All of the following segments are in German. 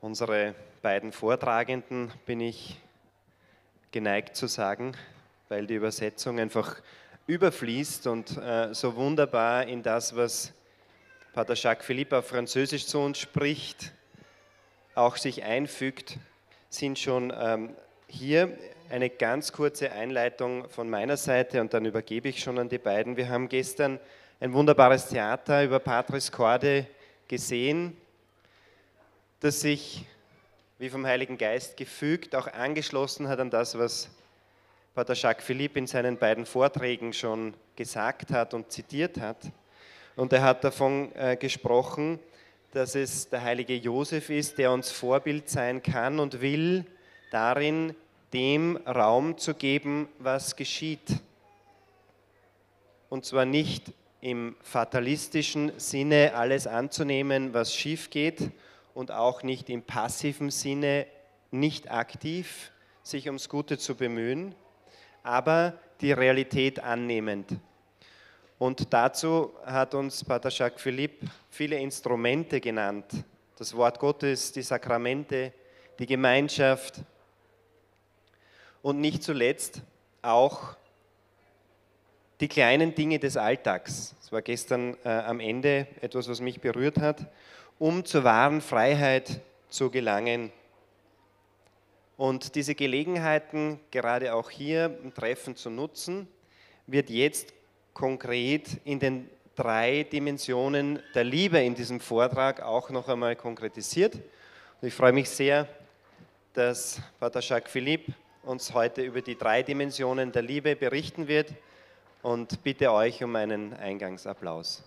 Unsere beiden Vortragenden bin ich geneigt zu sagen, weil die Übersetzung einfach überfließt und äh, so wunderbar in das, was Pater Jacques Philippe auf Französisch zu uns spricht, auch sich einfügt, sind schon ähm, hier eine ganz kurze Einleitung von meiner Seite und dann übergebe ich schon an die beiden. Wir haben gestern ein wunderbares Theater über Patris Corde gesehen, das sich wie vom Heiligen Geist gefügt, auch angeschlossen hat an das, was Pater Jacques Philippe in seinen beiden Vorträgen schon gesagt hat und zitiert hat. Und er hat davon äh, gesprochen, dass es der heilige Josef ist, der uns Vorbild sein kann und will, darin dem Raum zu geben, was geschieht. Und zwar nicht im fatalistischen Sinne alles anzunehmen, was schief geht, und auch nicht im passiven Sinne, nicht aktiv sich ums Gute zu bemühen, aber die Realität annehmend. Und dazu hat uns Pater Jacques Philippe viele Instrumente genannt. Das Wort Gottes, die Sakramente, die Gemeinschaft und nicht zuletzt auch die kleinen Dinge des Alltags. Das war gestern äh, am Ende etwas, was mich berührt hat, um zur wahren Freiheit zu gelangen. Und diese Gelegenheiten, gerade auch hier im Treffen zu nutzen, wird jetzt konkret in den drei Dimensionen der Liebe in diesem Vortrag auch noch einmal konkretisiert. Und ich freue mich sehr, dass Pater Jacques Philippe uns heute über die drei Dimensionen der Liebe berichten wird und bitte euch um einen Eingangsapplaus.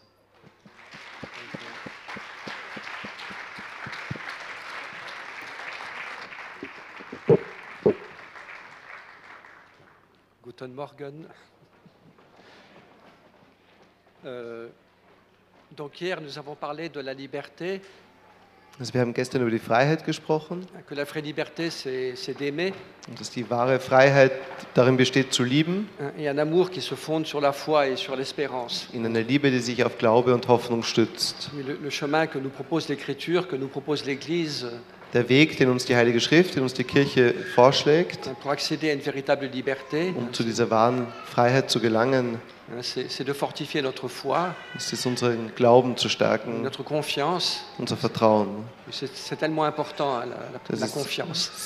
Euh, donc hier, nous avons parlé de la liberté, Also wir haben gestern über die Freiheit gesprochen. Que la vraie liberté, c'est d'aimer, und dass die wahre Freiheit darin besteht, zu lieben, hein, et un amour qui se fonde sur la foi et sur l'espérance. in einer Liebe, die sich auf Glaube und Hoffnung stützt. Mais Le, le chemin que nous propose l'Écriture, que nous propose l'Église, Der Weg, den uns die Heilige Schrift, den uns die Kirche vorschlägt, um zu dieser wahren Freiheit zu gelangen, ist es unseren Glauben zu stärken, unser Vertrauen. Das ist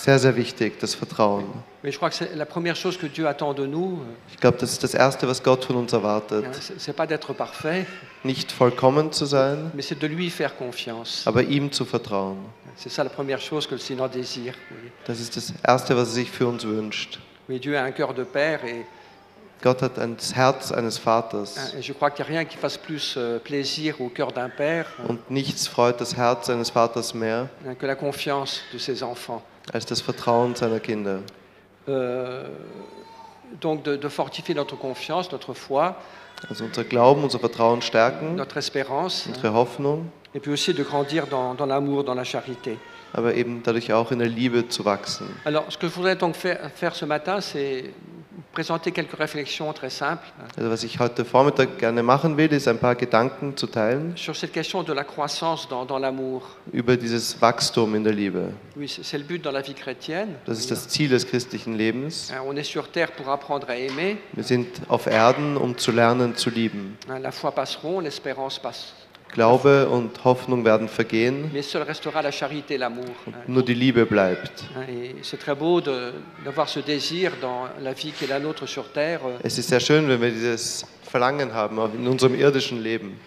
sehr, sehr wichtig, das Vertrauen. Ich glaube, das ist das Erste, was Gott von uns erwartet. Nicht vollkommen zu sein, aber ihm zu vertrauen. C'est ça la première chose que le Seigneur désire. Oui. Das ist das Erste, was er sich für uns wünscht. Oui, Dieu a un cœur de père et, Gott hat ein Herz eines Vaters et je crois qu'il n'y a rien qui fasse plus euh, plaisir au cœur d'un père hein, und nichts freut das Herz eines Vaters mehr hein, que la confiance de ses enfants. als das Vertrauen seiner Kinder. Euh, donc de, de fortifier notre confiance, notre foi, Also unser Glauben, unser Vertrauen stärken, notre espérance, hein, unsere Hoffnung, et puis aussi de grandir dans, dans l'amour, dans la charité. aber eben dadurch auch in der Liebe zu wachsen. Alors, ce que je voudrais donc faire, faire ce matin, c'est présenter quelques réflexions très simples Also was ich heute Vormittag gerne machen will, ist ein paar Gedanken zu teilen sur cette question de la croissance dans, dans l'amour. über dieses Wachstum in der Liebe. Oui, c'est c'est le but dans la vie chrétienne. Das ist das Ziel des christlichen Lebens. Hein, On est sur terre pour apprendre à aimer. Wir sind auf Erden, um zu lernen zu lieben. Hein, La foi passeront, l'espérance passe. Glaube und Hoffnung werden vergehen hein. nur die Liebe bleibt. Euh, Es ist sehr schön, wenn wir dieses Verlangen haben, in unserem irdischen Leben,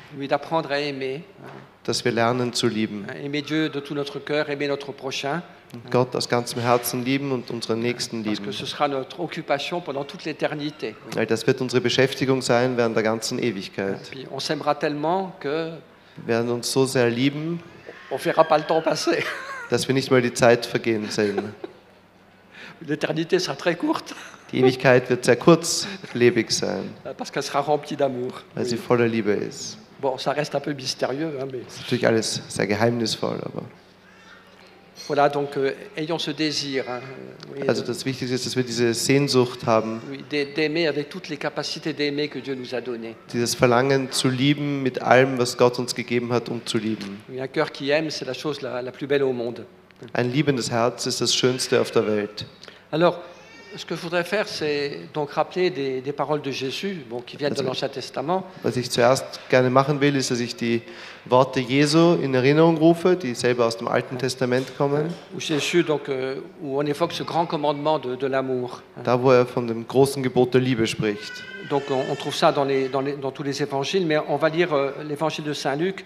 dass wir lernen zu lieben. Prochain, Gott aus ganzem Herzen lieben und unseren Nächsten lieben. Weil das wird unsere Beschäftigung sein während der ganzen Ewigkeit. Werden uns so sehr lieben, dass wir nicht mal die Zeit vergehen sehen. Die Ewigkeit wird sehr kurzlebig sein, weil sie voller Liebe ist. Bon, ça reste un peu mystérieux, hein, mais Das ist natürlich alles sehr geheimnisvoll, aber voilà, donc euh, ayons ce désir. hein, oui, also das Wichtigste ist, dass wir diese Sehnsucht haben, oui, d'aimer avec toutes les capacités d'aimer que Dieu nous a données. dieses Verlangen zu lieben mit allem, was Gott uns gegeben hat, um zu lieben. Oui, un cœur qui aime, c'est la chose la, la plus belle au monde. Ein liebendes Herz ist das Schönste auf der Welt. Alors, ce que je voudrais faire, c'est donc rappeler des, des paroles de Jésus, bon, qui viennent de l'Ancien Testament, Was ich zuerst gerne machen will, ist, dass ich die Worte Jesu in Erinnerung rufe, die selber aus dem Alten Testament kommen. où Jésus, donc, euh, où on évoque ce grand commandement de, de l'amour. Da, wo er von dem großen Gebot der Liebe spricht. Donc, on, on trouve ça dans, les- dans les- dans tous les évangiles, mais on va lire euh, l'évangile de Saint Luc,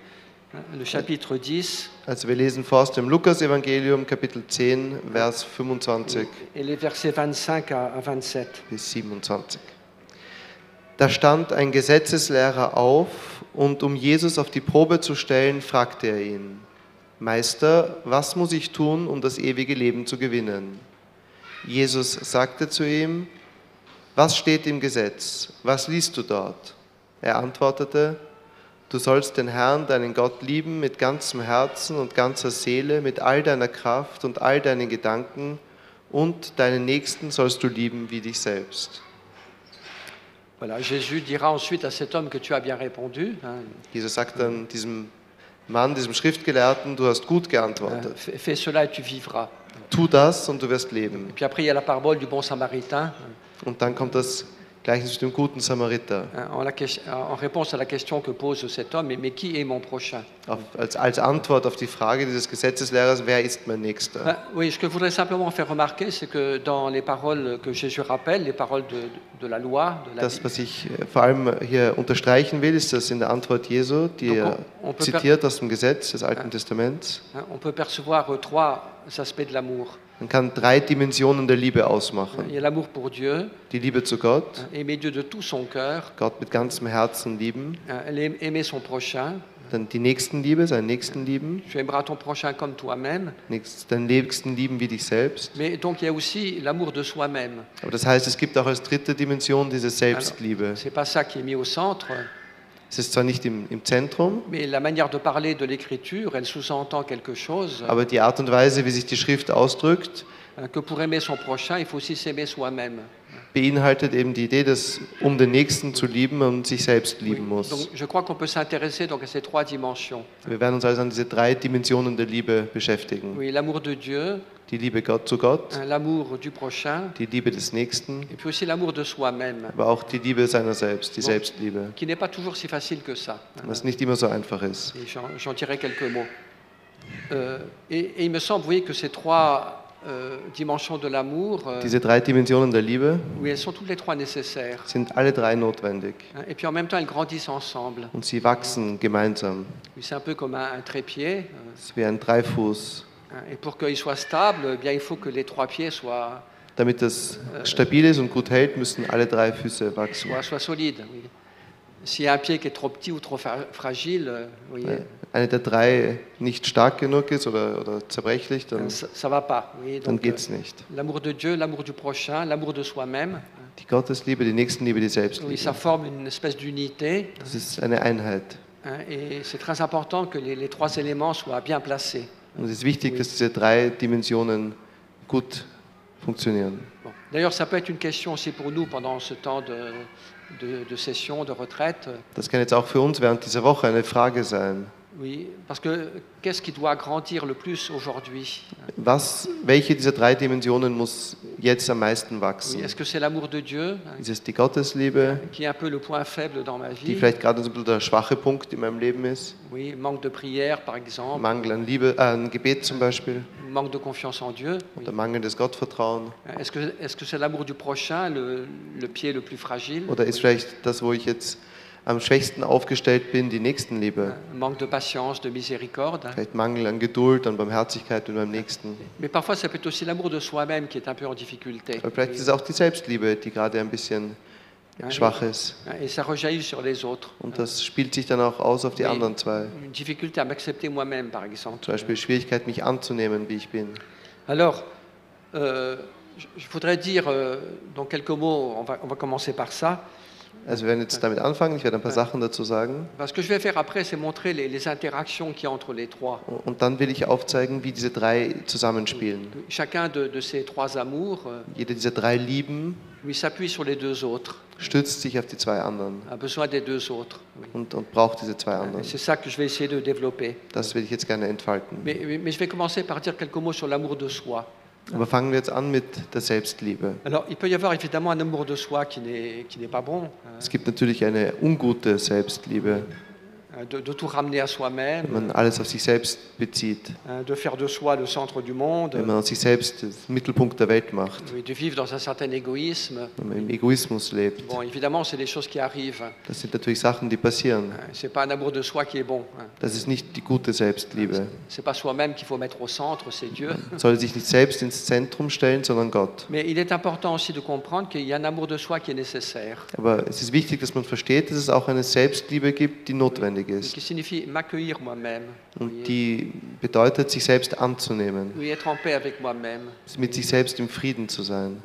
le chapitre 10, Also wir lesen vor aus dem Lukas-Evangelium, Kapitel 10, Vers 25 et les versets 25 à, à 27. bis 27. Da stand ein Gesetzeslehrer auf und um Jesus auf die Probe zu stellen, fragte er ihn, Meister, was muss ich tun, um das ewige Leben zu gewinnen? Jesus sagte zu ihm, was steht im Gesetz? Was liest du dort? Er antwortete, du sollst den Herrn, deinen Gott lieben mit ganzem Herzen und ganzer Seele, mit all deiner Kraft und all deinen Gedanken und deinen Nächsten sollst du lieben wie dich selbst. Voilà, Jésus dira ensuite à cet homme que tu as bien répondu. hein, Jesus sagt dann diesem Mann, diesem Schriftgelehrten, du hast gut geantwortet. fais, fais cela et tu vivras. Tu das und du wirst leben. Et puis après, il y a la parabole du bon samaritain, Und dann kommt das Gleichnis dem guten Samariter. hein, en, la ques- en réponse à la question que pose cet homme, mais, mais qui est mon prochain Auf, als, als Antwort auf die Frage dieses Gesetzeslehrers, wer ist mein Nächster? Ben, Oui, ce que je voudrais simplement faire remarquer, c'est que dans les paroles que Jésus rappelle, les paroles de, de la loi, de la Das, was ich äh, vor allem hier unterstreichen will, ist, dass in der Antwort Jesu, die er on peut zitiert aus dem Gesetz des Alten Testaments, hein, on peut percevoir euh, trois aspects de l'amour. Man kann drei Dimensionen der Liebe ausmachen. Dieu, Die Liebe zu Gott, cœur, Gott mit ganzem Herzen lieben, aimer son prochain. dann die Nächstenliebe, seinen Nächsten lieben, Tu aimeras ton prochain comme toi-même. Deinen Nächsten lieben wie dich selbst. Mais donc il y a aussi l'amour de soi-même. Aber das heißt, es gibt auch als dritte Dimension diese Selbstliebe. C'est pas ça qui est mis au centre, Es ist zwar nicht im, im Zentrum, mais la manière de parler de l'Écriture, elle sous-entend quelque chose, aber die Art und Weise, wie sich die Schrift ausdrückt, hein, que pour aimer son prochain, il faut aussi s'aimer soi-même. Beinhaltet eben die Idee, dass um den Nächsten zu lieben und sich selbst lieben muss. Wir werden uns also an diese drei Dimensionen der Liebe beschäftigen. Die Liebe Gott zu Gott, prochain, die Liebe des Nächsten, aber auch die Liebe seiner selbst, die. Selbstliebe, was nicht immer so einfach ist. Quelques mots. Euh, et, et il me semble, vous voyez, que ces trois euh, dimensions de l'amour, euh, Diese drei Dimensionen der Liebe oui, elles sont toutes les trois nécessaires. sind alle drei notwendig hein, et puis en même temps, elles grandissent ensemble. und sie wachsen gemeinsam. Oui, C'est un peu comme un, un trépied. euh, Es ist wie ein Dreifuß. hein, et pour qu'il soit stable, eh bien, il faut que les trois pieds soient, Damit das stabil ist und gut hält, müssen alle drei Füße wachsen. soient, soient solides. oui. S'il y a un pied qui est trop petit ou trop fra- fragile, euh, vous voyez, Eine der drei nicht stark genug ist oder, oder zerbrechlich, dann, oui. dann geht euh, es nicht. L'amour de Dieu, l'amour du prochain, l'amour de soi-même, Die Gottesliebe, die Nächstenliebe, die oui, Selbstliebe. ça forme une espèce d'unité. Das ist eine Einheit. et c'est très important que les, les trois éléments soient bien placés. Und es ist wichtig, dass diese drei Dimensionen gut funktionieren. Bon. D'ailleurs, ça peut être une question aussi pour nous pendant ce temps de, de- de session, de retraite. Das kann jetzt auch für uns während dieser Woche eine Frage sein. Oui, parce que qu'est-ce qui doit grandir le plus aujourd'hui Was, welche dieser drei Dimensionen muss jetzt am meisten wachsen? Est-ce que c'est l'amour de Dieu Ist es die Gottesliebe, qui est un peu le point faible dans ma die vie vielleicht gerade so ein bisschen der schwache Punkt in meinem Leben ist? Oui, manque de prière par exemple, Mangel an Liebe, äh, an Gebet zum Beispiel manque de confiance en Dieu. oui. oder mangelndes Gottvertrauen? Est-ce que est-ce que c'est l'amour du prochain, le, le pied le plus fragile Oder ist vielleicht das, wo ich jetzt am schwächsten aufgestellt bin, die Nächstenliebe? Manque de patience, de miséricorde. Vielleicht Mangel an Geduld, an Barmherzigkeit mit meinem Nächsten. Mais parfois, ça peut être aussi l'amour de soi-même qui est un peu en difficulté. Aber vielleicht ist es auch die Selbstliebe, die gerade ein bisschen schwach ist. Et ça rejaillit sur les autres. Und das spielt sich dann auch aus auf die Oui. anderen zwei. Une difficulté à m'accepter moi-même, par exemple. Zum Beispiel Schwierigkeit, mich anzunehmen, wie ich bin. Alors, euh, je voudrais dire, euh, dans quelques mots, on va, on va commencer par ça, Also wir werden jetzt damit anfangen, ich werde ein paar Sachen dazu sagen. Parce que je vais faire après, c'est montrer les, les interactions qu'il y a entre les trois. Und dann will ich aufzeigen, wie diese drei zusammenspielen. Chacun de, de ces trois amours, euh, Jede dieser drei Lieben lui s'appuie sur les deux autres, stützt sich auf die zwei anderen a besoin des deux autres. oui. und, und braucht diese zwei Et anderen. C'est ça que je vais essayer de développer. Das will ich jetzt gerne entfalten. Mais, mais- mais je vais commencer par dire quelques mots sur l'amour de soi. Aber fangen wir jetzt an mit der Selbstliebe. Alors, il peut y avoir évidemment un amour de soi qui n'est qui n'est pas bon, hein, Es gibt natürlich eine ungute Selbstliebe, de, de tout ramener à soi-même, wenn man alles auf sich selbst bezieht, hein, de faire de soi le centre du monde, wenn man aus sich selbst den Mittelpunkt der Welt macht, oui, de vivre dans un certain égoïsme. wenn man im Egoismus lebt. Bon, évidemment, c'est des choses qui arrivent. Das sind natürlich Sachen, die passieren. Hein, C'est pas un amour de soi qui est bon. hein. Das ist nicht die gute Selbstliebe. C'est pas soi-même qu'il faut mettre au centre, c'est Dieu. Man soll sich nicht selbst ins Zentrum stellen, sondern Gott. Mais il est important aussi de comprendre qu'il y a un amour de soi qui est nécessaire, Aber es ist wichtig, dass man versteht, dass es auch eine Selbstliebe gibt, die notwendig ist. Moi-même, Und die bedeutet, sich selbst anzunehmen, mit sich selbst im Frieden zu sein,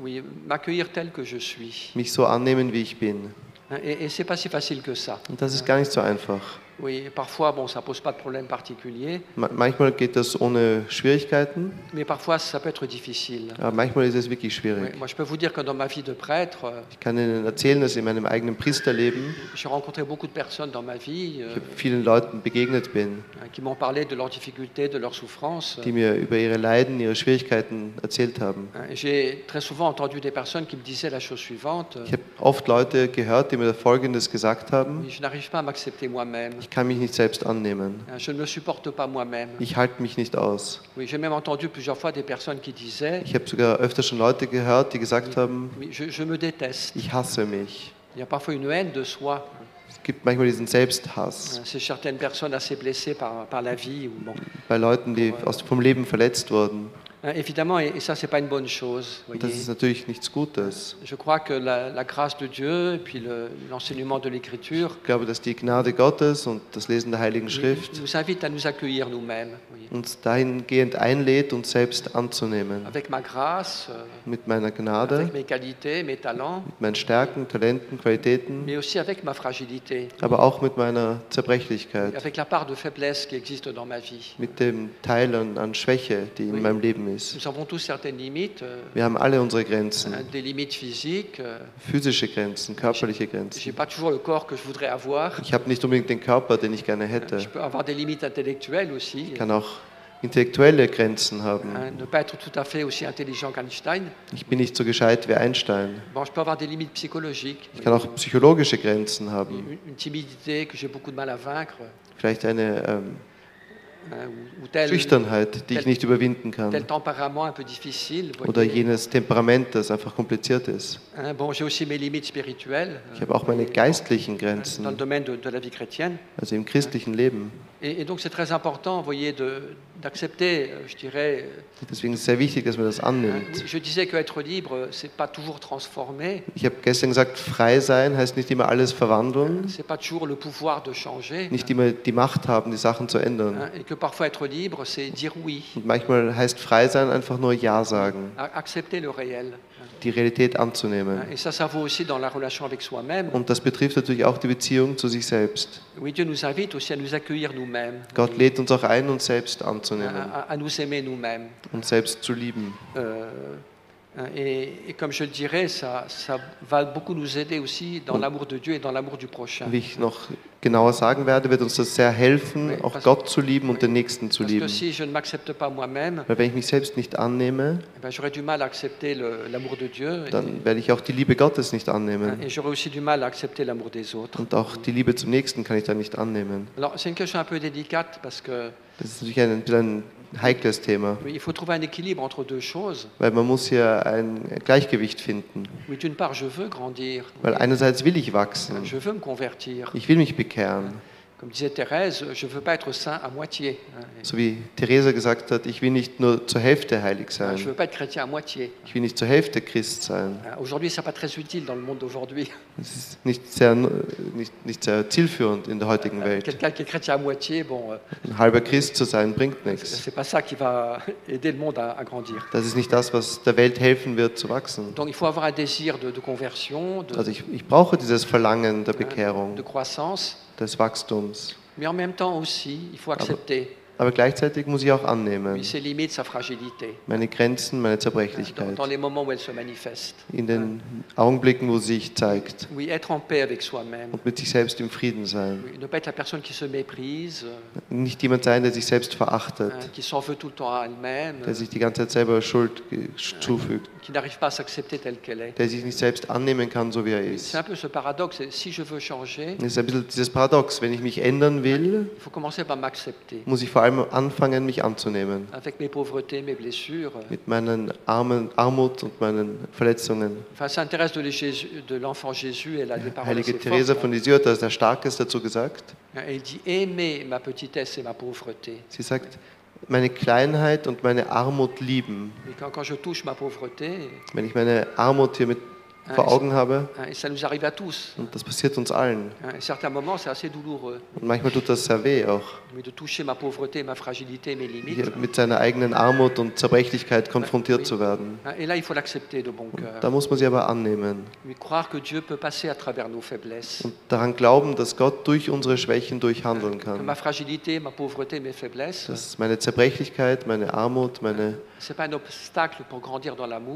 mich so annehmen, wie ich bin. Und das ist gar nicht so einfach. Oui, parfois, bon, ça pose pas de problème particulier, Ma- Manchmal geht das ohne Schwierigkeiten, mais parfois ça peut être difficile. aber manchmal ist es wirklich Oui, schwierig. moi, je peux vous dire que dans ma vie de prêtre, euh, Ich kann Ihnen erzählen, dass in meinem eigenen Priesterleben j'ai rencontré beaucoup de personnes dans ma vie euh, ich vielen Leuten begegnet bin, hein, qui m'ont parlé de leurs difficultés, de leurs souffrances. die mir über ihre Leiden, ihre Schwierigkeiten erzählt haben. Hein, J'ai très souvent entendu des personnes qui me disaient la chose suivante Ich habe oft Leute gehört, die mir Folgendes gesagt haben. Oui, Je n'arrive pas à m'accepter moi-même. Ich kann mich nicht selbst annehmen. Hein, Je ne me supporte pas moi-même. Ich halte mich nicht aus. Oui, j'ai même entendu plusieurs fois des personnes qui disaient Ich habe sogar öfter schon Leute gehört, die gesagt haben, je, je me déteste. ich hasse mich. Il y a parfois une haine de soi. Es gibt manchmal diesen Selbsthass Hein, C'est certaines personnes assez blessées par, par la vie. Ou bon. bei Leuten, die aus, vom Leben verletzt wurden. Évidemment, et, ça, c'est pas une bonne chose. Und das voyez. ist natürlich nichts Gutes. Je crois que la, la grâce de Dieu et puis le- l'enseignement de l'Écriture Ich glaube, dass die Gnade Gottes und das Lesen der Heiligen Schrift nous invite à nous accueillir nous-mêmes. voyez. uns dahingehend einlädt, uns selbst anzunehmen. Avec ma grâce, euh, Mit meiner Gnade, avec mes qualités, mes talents, mit meinen Stärken, Talenten, Qualitäten, mais aussi avec ma fragilité, aber auch mit meiner Zerbrechlichkeit, avec la part de faiblesse qui existe dans ma vie. mit dem Teil an, an Schwäche, die in Oui. meinem Leben ist. Nous avons tous certaines limites, euh, Wir haben alle unsere Grenzen, hein, des limites physiques. euh, physische Grenzen, körperliche Grenzen. pas toujours le corps que je voudrais avoir. Ich habe nicht unbedingt den Körper, den ich gerne Je hätte. peux avoir des limites intellectuelles aussi. Ich kann auch intellektuelle Grenzen haben. ne pas être tout à fait aussi intelligent qu'Einstein. Ich bin nicht so gescheit wie Einstein. Bon, je peux avoir des limites psychologiques. Ich kann auch psychologische Grenzen haben. Une, une timidité que j'ai beaucoup de mal à vaincre. Vielleicht eine ähm, ou, ou Schüchternheit, die ich nicht überwinden kann. Oder jenes Temperament, das einfach kompliziert ist. Bon. Ich habe auch meine geistlichen dans le Grenzen, also im christlichen Leben. Et, et donc c'est très important, vous voyez, d'accepter, euh, je dirais. euh, Deswegen ist sehr wichtig, dass man das hein, annimmt. je disais qu'être libre, c'est pas toujours transformer, Ich habe gestern gesagt, frei sein heißt nicht immer alles verwandeln, c'est pas toujours le pouvoir de changer, nicht immer die Macht haben, die Sachen zu ändern. hein, et que parfois être libre, c'est dire oui, Und manchmal heißt frei sein einfach nur Ja sagen, a- accepter le réel. Die Realität anzunehmen. Et ça, ça vaut aussi dans la relation avec soi-même. Und das betrifft natürlich auch die Beziehung zu sich selbst. Oui, Dieu nous invite aussi à nous accueillir nous-mêmes, Gott lädt uns auch ein, uns selbst anzunehmen, à- à nous aimer nous-mêmes. uns selbst zu lieben. Euh, et, et comme je le dirais, ça, ça va beaucoup nous aider aussi dans l'amour de Dieu et dans l'amour du prochain. Wie ich noch genauer sagen werde, wird uns das sehr helfen, auch Gott zu lieben und den Nächsten zu lieben. si je ne m'accepte pas moi-même, Weil wenn ich mich selbst nicht annehme, eh ben, du mal à accepter le- l'amour de Dieu dann werde ich auch die Liebe Gottes nicht annehmen. et aussi du mal à accepter l'amour des autres. Und auch die Liebe zum Nächsten kann ich dann nicht annehmen. Alors c'est une question un peu délicate parce que Das ist natürlich ein, ein heikles Thema, weil man muss hier ein Gleichgewicht finden. Weil einerseits will ich wachsen, ich will mich bekehren, Comme disait Thérèse, je veux pas être saint à moitié. So wie Theresa gesagt hat, ich will nicht nur zur Hälfte heilig je ne sein. veux pas être chrétien à moitié. Ich will nicht zur Hälfte Christ sein. Hein, Aujourd'hui, ce n'est pas très utile dans le monde d'aujourd'hui. Das ist nicht sehr, nicht, nicht sehr zielführend in der heutigen Welt. Quelqu'un qui est chrétien à moitié, bon, euh, Ein halber Christ zu sein bringt nichts. c'est pas ça qui va aider le monde à, à grandir. Das ist nicht das, was der Welt helfen wird zu wachsen. Donc il faut avoir un désir de, de conversion, de, Also ich, ich brauche dieses Verlangen der Bekehrung, de croissance, des Wachstums. mais en même temps aussi, il faut accepter Aber gleichzeitig muss ich auch annehmen, meine Grenzen, meine Zerbrechlichkeit, in den Augenblicken, wo sie sich zeigt. Und mit sich selbst im Frieden sein. Ne Nicht jemand sein, der sich selbst verachtet, der sich die ganze Zeit selber Schuld zufügt, qui n'arrive pas à s'accepter telle qu'elle est. der sich nicht selbst annehmen kann, so wie er ist. C'est un peu ce paradoxe. Si je veux changer, Das ist ein bisschen dieses Paradox. Wenn ich mich ändern will, il faut commencer par m'accepter. muss ich vor allem anfangen, mich anzunehmen. Avec mes pauvretés, mes blessures. Mit meinen Armen, Armut und meinen Verletzungen. Enfin, Sainte Thérèse de Jésus- de l'enfant Jésus, elle a des paroles Heilige assez fortes. von Lisieux hat das sehr Starkes dazu gesagt. hein. Elle dit Aimez ma petitesse et ma pauvreté. Sie sagt, meine Kleinheit und meine Armut lieben. Wenn ich meine Armut hier mit vor Augen habe, tous. und das passiert uns allen. douloureux. Und manchmal tut das sehr weh auch, hier mit seiner eigenen Armut und Zerbrechlichkeit konfrontiert zu werden. bon Da muss man sie aber annehmen und daran glauben, dass Gott durch unsere Schwächen durchhandeln kann. Dass meine Zerbrechlichkeit, meine Armut, meine,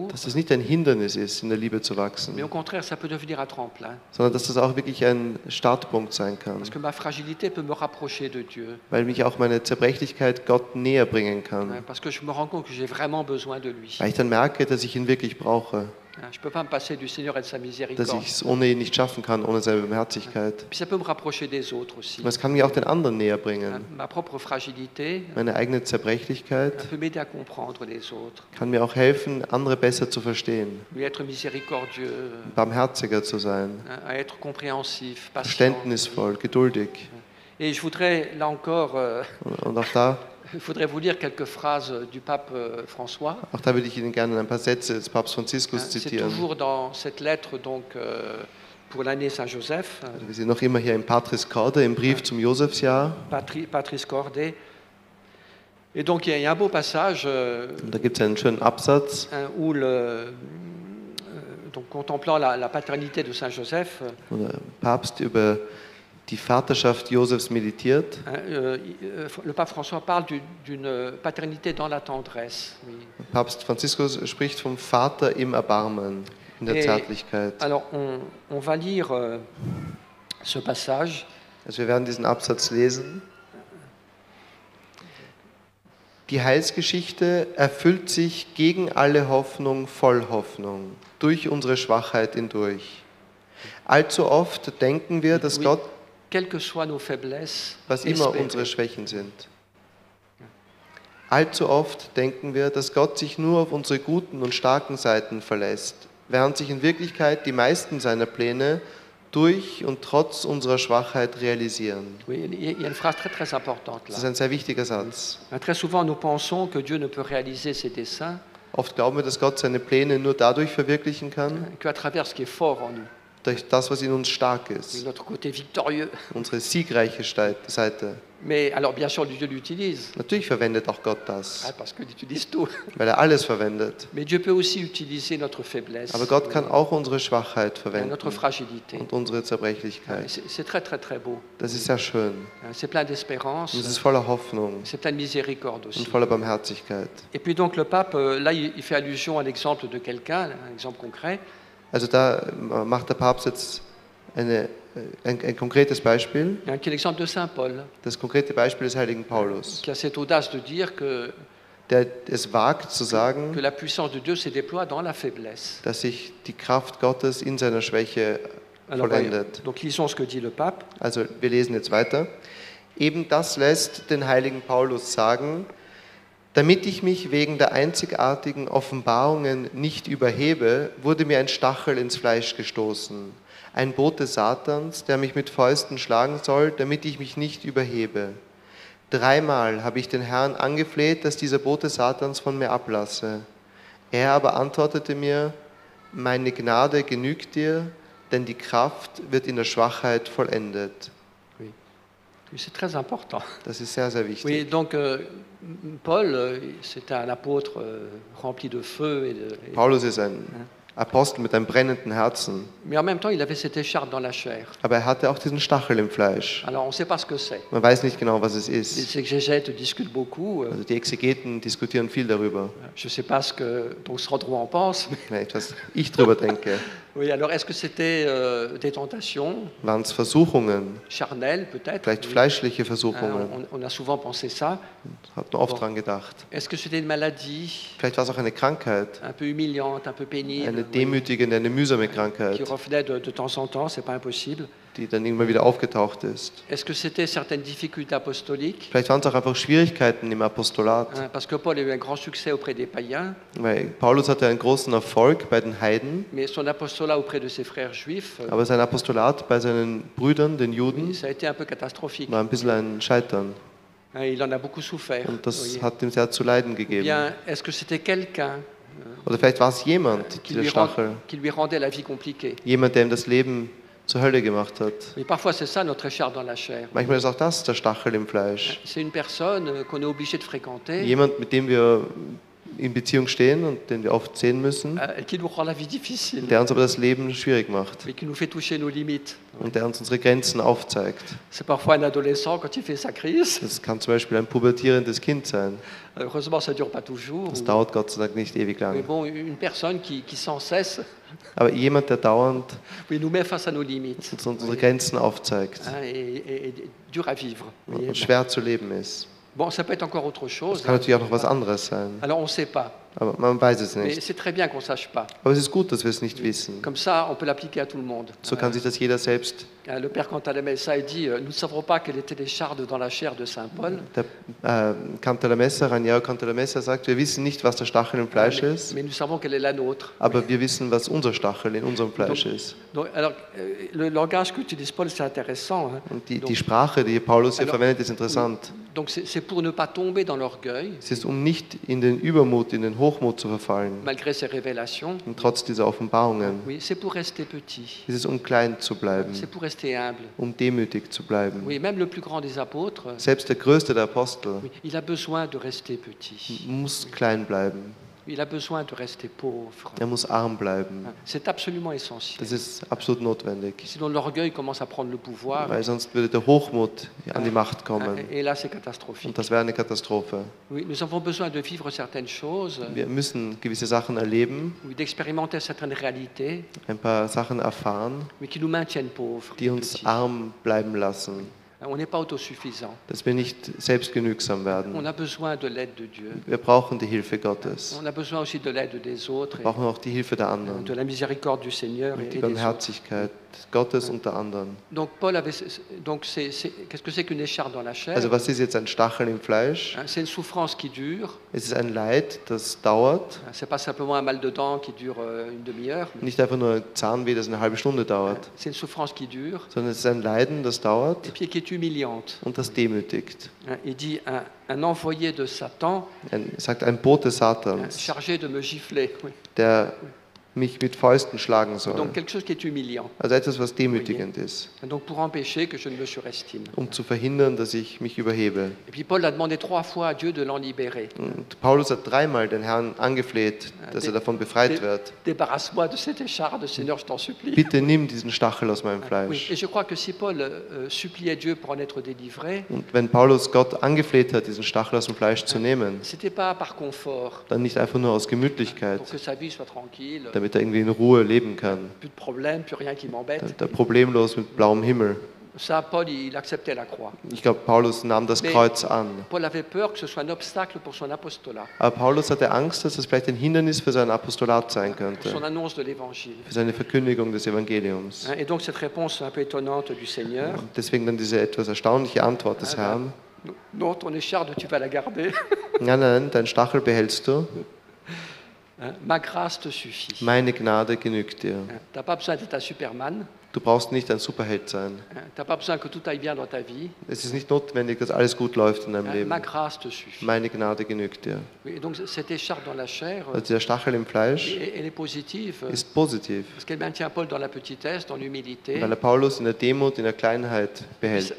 dass das nicht ein Hindernis ist, in der Liebe zu wachsen, mais au contraire, ça peut devenir un tremplin. sondern dass das auch wirklich ein Startpunkt sein kann. Parce que ma fragilité peut me rapprocher de Dieu. weil mich auch meine Zerbrechlichkeit Gott näher bringen kann. Parce que je me rends compte que j'ai vraiment besoin de lui. Weil ich dann merke, dass ich ihn wirklich brauche, Sa dass ich es ohne ihn nicht schaffen kann, ohne seine Barmherzigkeit. Aber es kann mich auch den anderen näher bringen. Fragilité Meine eigene Zerbrechlichkeit kann mir auch helfen, andere besser zu verstehen, barmherziger zu sein, patient. verständnisvoll, geduldig. Euh, und auch da, je voudrais vous lire quelques phrases du pape euh, François. auch da würde ich Ihnen gerne ein paar Sätze des Papst Hein, Franziskus C'est zitieren. toujours dans cette lettre donc, euh, pour l'année Saint-Joseph, hein, Wir sind noch immer hier im Patris Corde, im Brief zum Josefsjahr. Patri- Patrice Corday. Et donc il y a- il un beau passage euh, da gibt es einen schönen Absatz, hein, où, le, donc, contemplant la, la paternité de Saint-Joseph, wo der Papst über die Vaterschaft Josefs meditiert. euh, euh, le pape François parle du- d'une paternité dans la tendresse. Papst Franziskus spricht vom Vater im Erbarmen, in der Et- Zärtlichkeit. Alors on, on va lire euh, ce passage. Also wir werden diesen Absatz lesen. Die Heilsgeschichte erfüllt sich gegen alle Hoffnung voll Hoffnung, durch unsere Schwachheit hindurch. Allzu oft denken wir, dass Oui. Gott, Quelles que soient nos faiblesses, was immer unsere Schwächen sind, allzu oft denken wir, dass Gott sich nur auf unsere guten und starken Seiten verlässt, während sich in Wirklichkeit die meisten seiner Pläne durch und trotz unserer Schwachheit realisieren. Das ist ein sehr wichtiger Satz. Ne Oft glauben wir, dass Gott seine Pläne nur dadurch verwirklichen kann, durch das, was in uns stark ist, notre côté victorieux. unsere siegreiche Seite. Mais alors, bien sûr, Dieu l'utilise, Natürlich verwendet auch Gott das, parce qu'il utilise tout. weil er alles verwendet. Mais Dieu peut aussi utiliser notre faiblesse, Aber Gott kann auch unsere Schwachheit verwenden notre fragilité. und unsere Zerbrechlichkeit. C'est très très très beau. Das ist sehr schön. C'est plein d'espérance, Und es ist voller Hoffnung c'est plein de miséricorde aussi. und voller Barmherzigkeit. Et puis donc le pape, euh, là, il fait allusion à l'exemple de quelqu'un, un exemple concret. Also da macht der Papst jetzt eine, ein, ein konkretes Beispiel, das konkrete Beispiel des heiligen Paulus, der es wagt zu sagen, dass sich die Kraft Gottes in seiner Schwäche vollendet. Also wir lesen jetzt weiter. Eben das lässt den heiligen Paulus sagen, damit ich mich wegen der einzigartigen Offenbarungen nicht überhebe, wurde mir ein Stachel ins Fleisch gestoßen. ein Bote Satans, der mich mit Fäusten schlagen soll, damit ich mich nicht überhebe. Dreimal habe ich den Herrn angefleht, dass dieser Bote Satans von mir ablasse. Er aber antwortete mir, meine Gnade genügt dir, denn die Kraft wird in der Schwachheit vollendet. C'est très important. Das ist sehr, sehr wichtig. Oui, donc euh, Paul, euh, c'était un apôtre euh, rempli de feu. Et de, et- Paulus ist ein Apostel mit einem brennenden Herzen, mais en même temps, il avait cette écharpe dans la chair. aber er hatte auch diesen Stachel im Fleisch. Alors, on ne sait pas ce que c'est. Man weiß nicht genau, was es Les ist. exégètes discutent beaucoup. Also die Exegeten diskutieren viel darüber, je ne sais pas ce que donc Sandro en pense. mais- ne, was ich darüber denke. oui, alors est-ce que c'était euh, des tentations? Waren es Versuchungen, charnelles peut-être? Vielleicht Oui. fleischliche Hein, Versuchungen? on, on a souvent pensé ça. Hat man oft dran gedacht. Est-ce que c'était une maladie? Vielleicht war es auch eine Krankheit, un peu humiliante, un peu pénible, eine oui, demütigende, eine mühsame qui Krankheit, revenait de, de temps en temps, c'est pas impossible. Die dann irgendwann wieder aufgetaucht ist. Est-ce que c'était certaines difficultés apostoliques Vielleicht waren es auch einfach Schwierigkeiten im Apostolat, Parce que Paul a eu un grand succès auprès des païens, weil Paulus hatte einen großen Erfolg bei den Heiden, mais son apostolat auprès de ses frères juifs, euh, aber sein Apostolat bei seinen Brüdern, den Juden, ça a été un peu catastrophique. war ein bisschen ein Scheitern. Il en a beaucoup souffert. Und das hat ihm sehr zu leiden gegeben. bien, est-ce que c'était quelqu'un Oder vielleicht war es jemand, dieser rend- Stachel, jemand, der ihm das Leben zur Hölle gemacht hat. Mais parfois, c'est ça notre écharpe dans la chair. Manchmal ist auch das der Stachel im Fleisch. C'est une personne euh, qu'on est obligé de fréquenter, Jemand, mit dem wir in Beziehung stehen und den wir oft sehen müssen, euh, der uns aber das Leben schwierig macht und der uns unsere Grenzen aufzeigt. Das kann zum Beispiel ein pubertierendes Kind sein. Das dauert Gott sei Dank nicht ewig lang. Aber jemand, der dauernd uns unsere. Grenzen aufzeigt und schwer zu leben ist. Bon, ça peut être encore autre chose. Das kann natürlich auch noch was anderes sein. Alors, on ne sait pas. Aber man weiß es Mais nicht. c'est très bien qu'on sache pas. Aber es ist gut, dass wir es nicht wissen. Comme ça, on peut l'appliquer à tout le monde. So kann sich das jeder selbst. Le père Cantalamessa il dit euh, Nous ne savons pas quelle était les chardes dans la chair de saint Paul. Der äh, Cantalamessa, Raniero Cantalamessa sagt, wir wissen nicht, was der Stachel im Fleisch mais, ist, mais nous savons quelle est la nôtre. aber wir wissen, was unser Stachel in unserem Fleisch ist. Donc, alors, euh, le langage qu'utilise Paul, c'est intéressant. hein. Und die, Donc- die Sprache, die Paulus hier Alors- verwendet, ist interessant. Donc, c'est pour ne pas tomber dans l'orgueil, Es ist, um nicht in den Übermut, in den Hochmut zu verfallen, malgré ses révélations. und trotz dieser Offenbarungen. Oui, c'est pour rester petit. Es ist, um klein zu bleiben, C'est pour rester humble. um demütig zu bleiben. Oui, même le plus grand des apôtres, Selbst der größte der Apostel oui, il a besoin de rester petit. muss klein bleiben. Il a besoin de rester pauvre. Er muss arm bleiben. C'est absolument essentiel. Das ist absolut notwendig. Sinon, l'orgueil commence à prendre le pouvoir. Weil sonst würde der Hochmut an die Macht kommen. Et là, c'est catastrophique. Und das wäre eine Katastrophe. Oui, nous avons besoin de vivre certaines choses, Wir müssen gewisse Sachen erleben, oui, d'expérimenter certaines réalités, ein paar Sachen erfahren, mais qui nous maintiennent pauvres. die uns petits. arm bleiben lassen. On n'est pas autosuffisant. Dass wir nicht selbstgenügsam On werden. a besoin de l'aide de Dieu. Wir brauchen die Hilfe Gottes. On a besoin aussi de l'aide des autres Wir brauchen auch die Hilfe der anderen. de la miséricorde du Seigneur Und die. Barmherzigkeit Gottes unter anderen. Donc Paul avait. Donc c'est, qu'est-ce que c'est qu'une écharpe dans la chair Also was ist jetzt ein Stachel im Fleisch? C'est une souffrance qui dure. Es ist ein Leid, das dauert. C'est pas simplement un mal de dents qui dure euh, une demi-heure. Nicht einfach nur ein Zahnweh, das eine halbe Stunde dauert, C'est une souffrance qui dure sondern es ist ein Leiden, das dauert et puis qui est humiliante. und das demütigt. Hein, Il dit un, un envoyé de Satan Ein, er sagt ein Bote Satans, chargé de me gifler. Oui. Mich mit Fäusten schlagen soll. Also etwas, was demütigend ist, ne um zu verhindern, dass ich mich überhebe. Und Paulus hat dreimal den Herrn angefleht, dass er davon befreit wird. Bitte nimm diesen Stachel aus meinem Oui. Fleisch. Euh, délivré, Und wenn Paulus Gott angefleht hat, diesen Stachel aus dem Fleisch zu nehmen, par confort, dann nicht einfach nur aus Gemütlichkeit, que damit er irgendwie in Ruhe leben kann, plus de problèmes, plus rien qui m'embête. der problemlos mit blauem Himmel. Ça, Paul, il acceptait la croix. Ich glaube, Paulus nahm das Nee. Kreuz an. Paul avait peur que ce soit un obstacle pour son apostolat, Aber Paulus hatte Angst, dass das vielleicht ein Hindernis für sein Apostolat sein pour son könnte, annonce de l'évangile. für seine Verkündigung des Evangeliums. Et donc cette réponse un peu étonnante du Seigneur, Und deswegen dann diese etwas erstaunliche Antwort des Herrn. non, ton écharpe, tu vas la garder. Nein, nein, dein Stachel behältst du. Hein, Ma grâce te suffit. Meine Gnade genügt dir. Hein, T'as pas besoin d'être un Superman, Du brauchst nicht ein Superheld sein. Hein, Tu n'as pas besoin que tout aille bien dans ta vie. Es ist nicht notwendig, dass alles gut läuft in deinem Leben. Meine Gnade genügt dir. Also der Stachel im Fleisch ist positiv, weil er Paulus in der Demut, in der Kleinheit behält.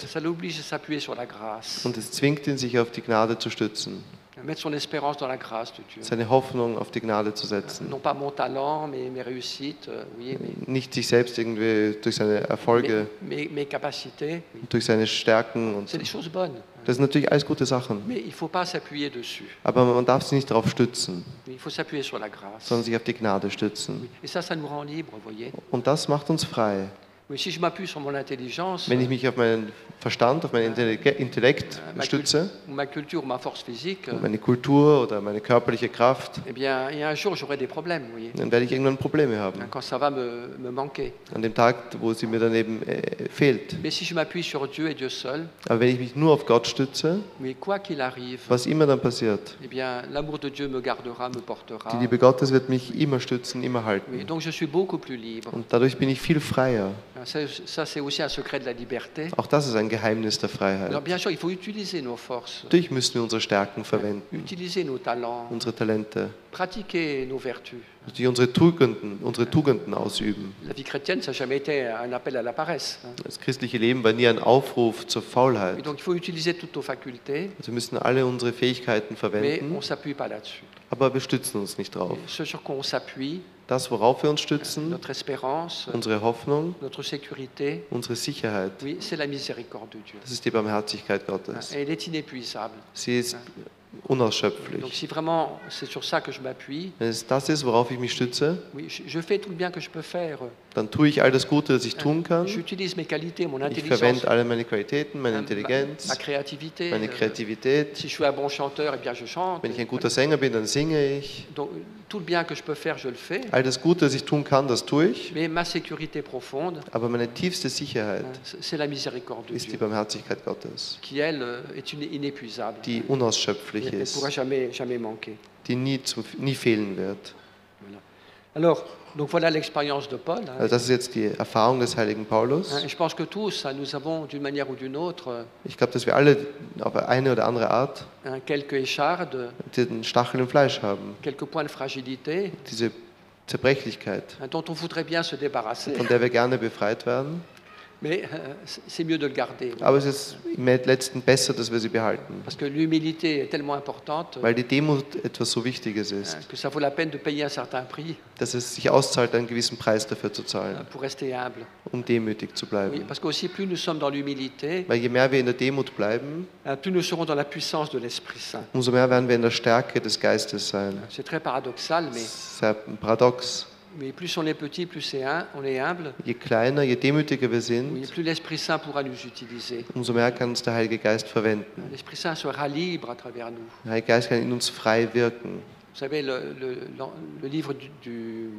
Und es zwingt ihn, sich auf die Gnade zu stützen, mettre son espérance dans la grâce de Dieu. seine Hoffnung auf die Gnade zu setzen. Non pas mon talent, mes, mes réussites, euh, oui, Nicht sich selbst irgendwie durch seine Erfolge, mes, mes- mes capacités. oui. durch seine Stärken. Und bonnes, das sind natürlich alles gute Sachen. mais il faut pas s'appuyer dessus. Aber man darf sich nicht darauf stützen, Il faut s'appuyer sur la grâce. sondern sich auf die Gnade stützen. Oui. Et ça, ça nous rend libres, vous voyez. Und das macht uns frei. Mais si je m'appuie sur mon intelligence, Wenn ich mich auf meinen Verstand, auf meinen Intellekt- Intellekt euh, cul- stütze, meine Kultur oder meine körperliche Kraft, eh dann werde ich irgendwann Probleme haben. Quand ça va me, me manquer. An dem Tag, wo sie mir dann eben äh, fehlt. Aber wenn ich mich nur auf Gott stütze, was immer dann passiert, eh die Liebe Gottes wird mich immer stützen, immer halten. Und dadurch bin ich viel freier. Auch das ist ein Geheimnis der Freiheit. Natürlich müssen wir unsere Stärken verwenden, unsere Talente, natürlich unsere Tugenden, unsere Tugenden ausüben. Das christliche Leben war nie ein Aufruf zur Faulheit. Also wir müssen alle unsere Fähigkeiten verwenden, aber wir stützen uns nicht drauf. Das, worauf wir uns stützen, notre espérance, unsere Hoffnung, notre sécurité, unsere Sicherheit, oui, c'est la miséricorde de Dieu. das ist die Barmherzigkeit Gottes. Elle est inépuisable. Sie ist Donc unausschöpflich. si vraiment c'est sur ça que je m'appuie, Wenn es das ist, worauf ich mich stütze, oui, je, je fais tout le bien que je peux faire. dann tue ich all das Gute, das ich tun kann. J'utilise mes qualités, mon Ich intelligence, verwende alle meine Qualitäten, meine ma- Intelligenz, ma créativité. meine euh, Kreativität. Si je suis un bon chanteur, eh bien je chante. Wenn ich ein guter Sänger bin, dann singe ich. Donc tout le bien que je peux faire, je le fais. All das Gute, das ich tun kann, das tue ich. Mais ma sécurité profonde, Aber meine tiefste Sicherheit hein, c'est la miséricorde de ist die Dieu, Barmherzigkeit Gottes, qui elle euh, est une- inépuisable. die Elle unausschöpflich ne pourra ist, jamais, jamais manquer. die nie, zum, nie fehlen wird. Voilà. Alors, donc voilà l'expérience de Paul. Also das ist jetzt die Erfahrung des heiligen Paulus. Je pense que tous, nous avons d'une manière ou d'une autre euh, Ich glaube, dass wir alle auf eine oder andere Art quelques échardes, den Stachel im Fleisch haben, quelques points de fragilité diese Zerbrechlichkeit, dont on voudrait bien se débarrasser. von der wir gerne befreit werden. Mais euh, c'est- c'est mieux de le garder. Aber es ist im letzten besser, dass wir sie behalten, Parce que l'humilité est tellement importante weil die Demut etwas so Wichtiges ist, hein, que ça vaut la peine de payer un certain prix dass es sich auszahlt, einen gewissen Preis dafür zu zahlen, pour rester humble. um demütig zu Oui, bleiben. parce qu'aussi, plus nous sommes dans l'humilité, Weil je mehr wir in der Demut bleiben, hein, plus nous serons dans la puissance de l'Esprit Saint. umso mehr werden wir in der Stärke des Geistes sein. C'est très paradoxal, Das mais, ist sehr paradox. Mais plus on est petit, plus c'est on est humble, Je kleiner, je demütiger wir oui, sind, plus l'Esprit Saint pourra nous utiliser. umso mehr kann uns der Heilige Geist verwenden. L'Esprit Saint sera libre à travers nous. Der Heilige Geist kann in uns frei wirken. Vous savez, le, le- le livre du- du-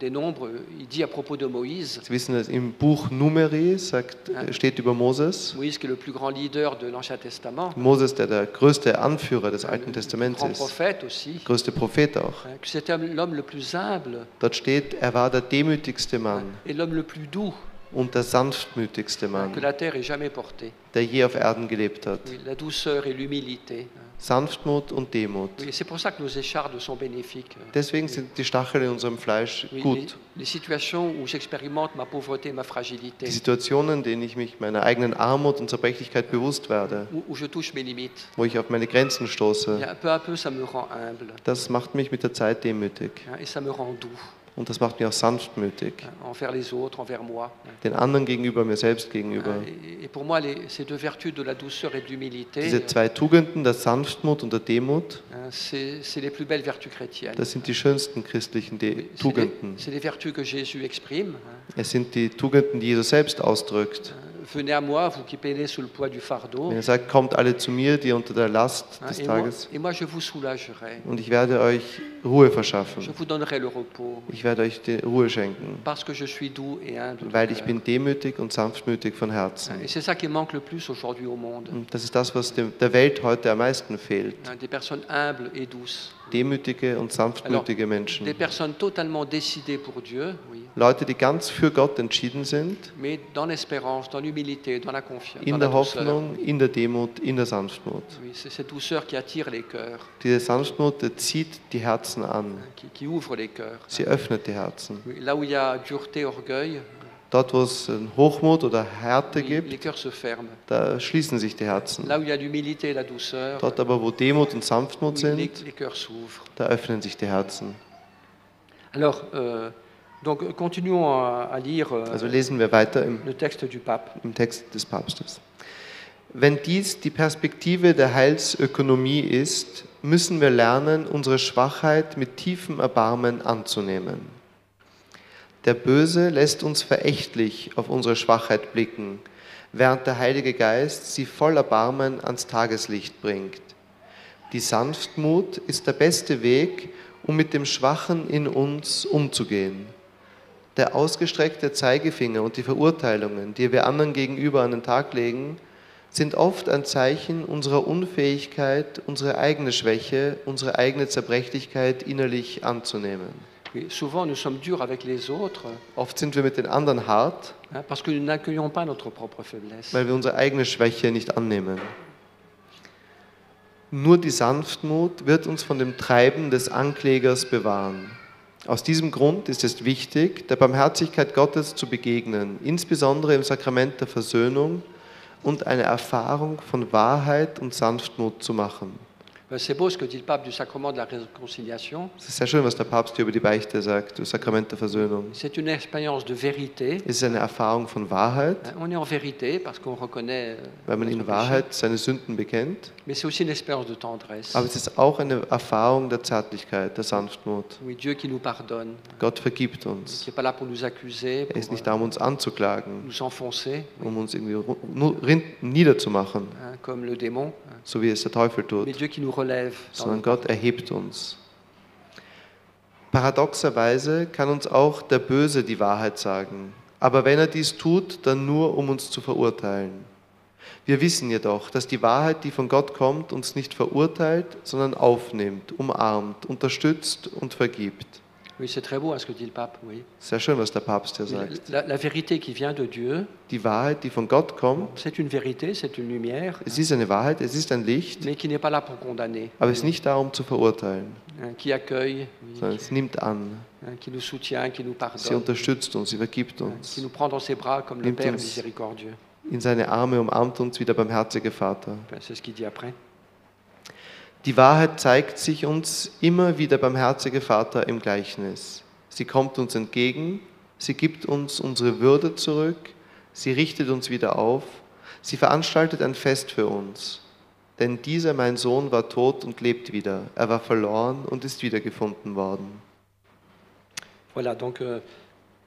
des Nombres, il dit à propos de Moïse, Sie wissen, dass im Buch Numeri sagt, steht über Moses, Moïse qui est le plus grand leader de l'Ancien Testament, Moses, der der größte Anführer des Alten Testaments grand ist, prophète aussi, größte Prophet auch. que c'était l'homme le plus humble. Dort steht, er war der demütigste Mann. Et l'homme le plus doux und der sanftmütigste que Mann, la terre ait jamais porté. der je auf Erden gelebt hat. La douceur et l'humilité. Sanftmut und Demut. Oui, c'est pour ça que nos échardes sont bénéfiques. Deswegen sind die Stachel in unserem Fleisch Oui, gut. les situations où j'expérimente ma pauvreté, ma fragilité, Die Situationen, in denen ich mich meiner eigenen Armut und Zerbrechlichkeit bewusst werde, où, où je touche mes limites, wo ich auf meine Grenzen stoße, bien, peu à peu, ça me rend humble das macht mich mit der Zeit demütig. hein, et ça me rend doux Und das macht mich auch sanftmütig. hein, envers les autres, envers moi. Den anderen gegenüber, mir selbst gegenüber. Et, et pour moi, les- ces deux vertus de la douceur et de l'humilité, Diese zwei Tugenden, der Sanftmut und der Demut, hein, c'est les plus belles vertus chrétiennes. das sind die schönsten christlichen De Tugenden. c'est les vertus que Jésus exprime. Es sind die Tugenden, die Jesus selbst ausdrückt. Venez à moi, vous qui peinez sous le poids du fardeau, er sagt, kommt alle zu mir, die unter der Last des et, moi, Tages, et moi je vous soulagerai. und ich werde euch Ruhe Je verschaffen. vous donnerai le repos, Ich werde euch die Ruhe schenken, parce que je suis doux et humble. weil ich bin demütig und sanftmütig von Herzen. Et c'est ça qui manque le plus aujourd'hui au monde. Und das ist das, was der Welt heute am meisten fehlt. Des personnes humbles et douces. Demütige und sanftmütige Menschen. Des personnes totalement décidées pour Dieu, oui, Leute, die ganz für Gott entschieden sind, mais dans l'espérance, dans l'humilité, dans la confiance, in der. Hoffnung, in der Demut, in der Sanftmut. Oui, c'est cette douceur qui attire les cœurs, Diese Sanftmut die zieht die Herzen an. qui, qui ouvre les cœurs. Sie öffnet die Herzen. Oui, Là où il y a dureté, orgueil, Dort, wo es Hochmut oder Härte gibt, da schließen sich die Herzen. Dort aber, wo Demut und Sanftmut sind, da öffnen sich die Herzen. Alors, euh, donc, continuons à, lire euh, Also lesen wir weiter im, pape. im Text des Papstes. Wenn dies die Perspektive der Heilsökonomie ist, müssen wir lernen, unsere Schwachheit mit tiefem Erbarmen anzunehmen. Der Böse lässt uns verächtlich auf unsere Schwachheit blicken, während der Heilige Geist sie voll Erbarmen ans Tageslicht bringt. Die Sanftmut ist der beste Weg, um mit dem Schwachen in uns umzugehen. Der ausgestreckte Zeigefinger und die Verurteilungen, die wir anderen gegenüber an den Tag legen, sind oft ein Zeichen unserer Unfähigkeit, unsere eigene Schwäche, unsere eigene Zerbrechlichkeit innerlich anzunehmen. Oui, souvent, nous sommes durs avec les autres Oft sind wir mit den anderen hart, hein, parce que nous n'accueillons pas notre propre faiblesse. weil wir unsere eigene Schwäche nicht annehmen. Nur die Sanftmut wird uns von dem Treiben des Anklägers bewahren. Aus diesem Grund ist es wichtig, der Barmherzigkeit Gottes zu begegnen, insbesondere im Sakrament der Versöhnung und eine Erfahrung von Wahrheit und Sanftmut zu machen. Euh, C'est beau ce que dit le pape du sacrement de la réconciliation. Es ist sehr schön, was der Papst hier über die Beichte sagt, das Sakrament der Versöhnung. C'est une expérience de vérité. Es ist eine Erfahrung von Wahrheit, Hein, On est en vérité parce qu'on reconnaît. euh, weil man in. Wahrheit seine Sünden bekennt. Mais c'est aussi une expérience de tendresse. Aber es ist auch eine Erfahrung der Zärtlichkeit, der Sanftmut. Oui, Dieu qui nous pardonne, Gott vergibt uns. qui n'est pas là pour nous accuser, Er ist nicht da, um uns euh, anzuklagen, nous enfoncer, um uns irgendwie niederzumachen, comme le démon, so wie es der Teufel tut, mais Dieu qui nous sondern Gott erhebt uns. Paradoxerweise kann uns auch der Böse die Wahrheit sagen, aber wenn er dies tut, dann nur, um uns zu verurteilen. Wir wissen jedoch, dass die Wahrheit, die von Gott kommt, uns nicht verurteilt, sondern aufnimmt, umarmt, unterstützt und vergibt. Oui, c'est très beau hein, ce que dit le pape. Oui. Sehr schön, was der Papst hier sagt. La, la vérité qui vient de Dieu, Die Wahrheit, die von Gott kommt, c'est une vérité, c'est une lumière, es ist eine Wahrheit, es ist ein Licht, mais qui n'est pas là pour condamner, aber es ist nicht da, um zu verurteilen, hein, qui accueille, oui, sondern es nimmt an. hein, qui nous soutient, qui nous Sie pardonne, unterstützt uns, sie vergibt hein, uns. qui nous prend dans ses bras comme le Nimmt Père uns- miséricordieux. In seine Arme umarmt uns wie der barmherzige Vater. Enfin, C'est ce qu'il dit après. Die Wahrheit zeigt sich uns immer wie der barmherzige Vater im Gleichnis. Sie kommt uns entgegen, sie gibt uns unsere Würde zurück, sie richtet uns wieder auf, sie veranstaltet ein Fest für uns. Denn dieser, mein Sohn, war tot und lebt wieder. Er war verloren und ist wiedergefunden worden. Voilà, donc, euh,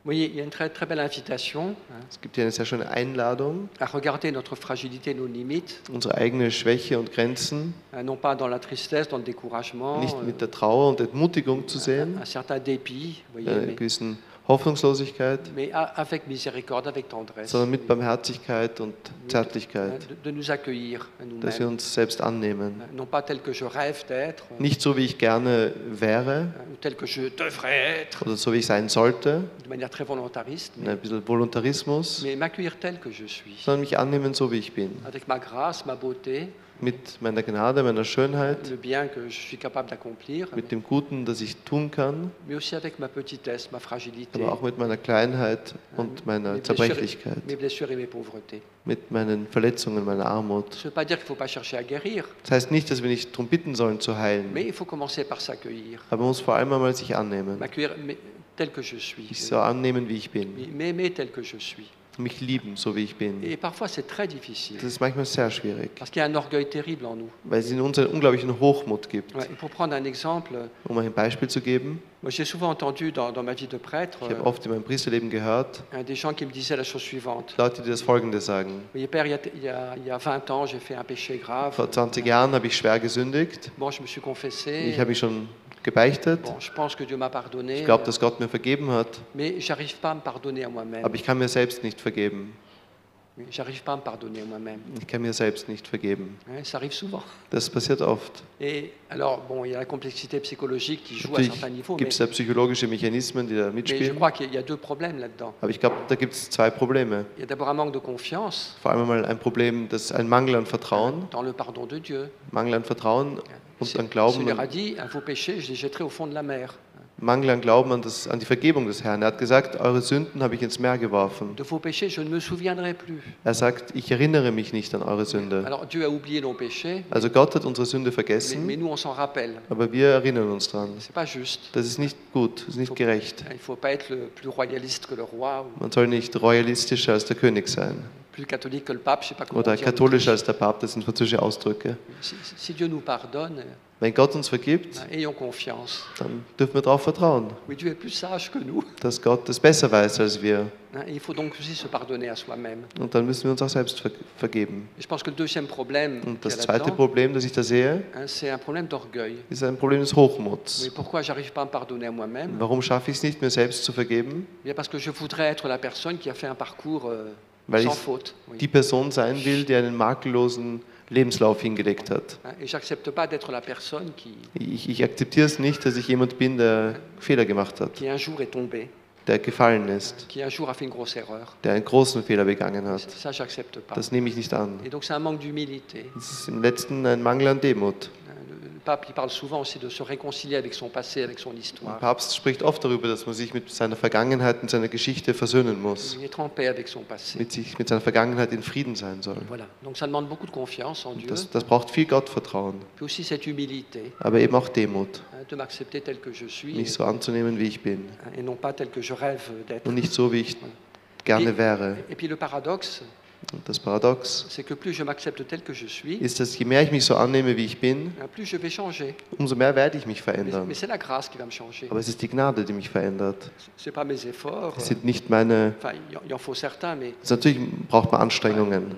voyez, il y a une très, très belle invitation Es gibt hier eine sehr schöne Einladung, à regarder notre fragilité, nos limites, unsere eigene Schwäche und Grenzen. Non pas dans la tristesse, dans le découragement, nicht euh, mit der Trauer und Entmutigung zu sehen, un certain dépit, voyez, mais, gewissen Hoffnungslosigkeit, mais avec miséricorde, avec tendresse, sondern mit Barmherzigkeit und hein, Zärtlichkeit, de, de nous accueillir dass wir uns selbst annehmen. hein, non pas tel que je rêve d'être, euh, Nicht so, wie ich gerne wäre ou tel que je devrais être, oder so, wie ich sein sollte, de manière très volontariste, ein mais, bisschen Voluntarismus, mais m'accueillir tel que je suis, sondern mich annehmen, so wie ich bin. avec ma grâce, ma beauté, Mit meiner Gnade, meiner Schönheit, le bien que je suis capable d'accomplir, mit dem Guten, das ich tun kann, mais aussi avec ma petitesse, ma fragilité, aber auch mit meiner Kleinheit und meiner mes Zerbrechlichkeit, mes blessures et mes pauvretés. mit meinen Verletzungen, meiner Armut. Ça veut pas dire qu'il faut pas chercher à guérir, Das heißt nicht, dass wir nicht darum bitten sollen zu heilen, mais il faut commencer par s'accueillir, aber man muss vor allem einmal sich annehmen. m'accueillir mais- tel que je suis, Ich so annehmen, wie ich bin. m'aimer tel que je suis. Mich lieben, so wie ich bin. Et parfois, c'est très difficile. Das ist manchmal sehr schwierig, Parce qu'il y a un orgueil terrible en nous. weil es in uns einen unglaublichen Hochmut gibt. Ouais, et pour prendre un exemple, Um euch ein Beispiel zu geben, moi j'ai souvent entendu dans, dans ma vie de prêtre ich habe euh, oft in meinem Priesterleben gehört, des gens qui me disaient la chose suivante. Leute, die das Folgende sagen. Vous voyez, Père, il y a, il y a- il y a 20 ans, j'ai fait un péché grave. Vor 20 Jahren habe ich schwer gesündigt. Bon, je me suis confessé. Ich habe mich schon gebeichtet. Ich glaube, dass Gott mir vergeben hat, aber ich kann mir selbst nicht vergeben. Ich kann mir selbst nicht vergeben. Das passiert oft. Natürlich gibt es da psychologische Mechanismen, die da mitspielen. Aber ich glaube, da gibt es zwei Probleme. Vor allem einmal ein Problem, das ein Mangel an Vertrauen. Mangel an Vertrauen C'est- Glauben, a an, dit, à vos péchés, je les jetterai au fond de la mer. Mangel an Glauben an, das, an die Vergebung des Herrn. Er hat gesagt, eure Sünden habe ich ins Meer geworfen. De vos péchés, je ne me souviendrai plus. Er sagt, ich erinnere mich nicht an eure Sünde. Alors Dieu a oublié nos péchés, Also Gott hat unsere Sünde mais, vergessen, mais nous, on s'en rappelle. aber wir erinnern uns dran. C'est pas juste. Das ist nicht gut, das ist nicht gerecht. Il faut pas être le plus royaliste que le roi ou Man soll nicht royalistischer als der König sein plus catholique que le pape, je sais pas comment oder katholischer als der Papst, das sind französische Ausdrücke. Si, si Dieu nous pardonne, Wenn Gott uns vergibt, dann dürfen wir darauf vertrauen, dass Gott es besser weiß als wir. Und dann müssen wir uns auch selbst ver vergeben. Und das zweite Problem, das ich da sehe, ist ein Problem des Hochmuts. Warum schaffe ich es nicht, mir selbst zu vergeben? Parcours euh, Weil ich die Person sein will, die einen makellosen Lebenslauf hingelegt hat. Ich, ich akzeptiere es nicht, dass ich jemand bin, der Fehler gemacht hat, der gefallen ist, der einen großen Fehler begangen hat. Das nehme ich nicht an. Das ist im letzten ein Mangel an Demut. Le, pape, il parle souvent aussi de se réconcilier avec son passé, avec son Der histoire. Papst spricht oft darüber, dass man sich mit seiner Vergangenheit und seiner Geschichte versöhnen muss, en paix avec son passé. mit, sich, mit seiner Vergangenheit in Frieden sein soll. Voilà. Donc ça demande beaucoup de confiance en Dieu, Das, das braucht viel Gottvertrauen, puis aussi cette humilité aber eben auch Demut, de m'accepter tel que je suis mich so anzunehmen, wie ich bin et non pas tel que je rêve d'être. und nicht so, wie ich gerne wäre. Et puis le paradoxe, das Paradox ist, dass je mehr ich mich so annehme, wie ich bin, changer. umso mehr werde ich mich verändern. Aber es ist die Gnade, die mich verändert. Es sind nicht meine. Natürlich braucht man Anstrengungen.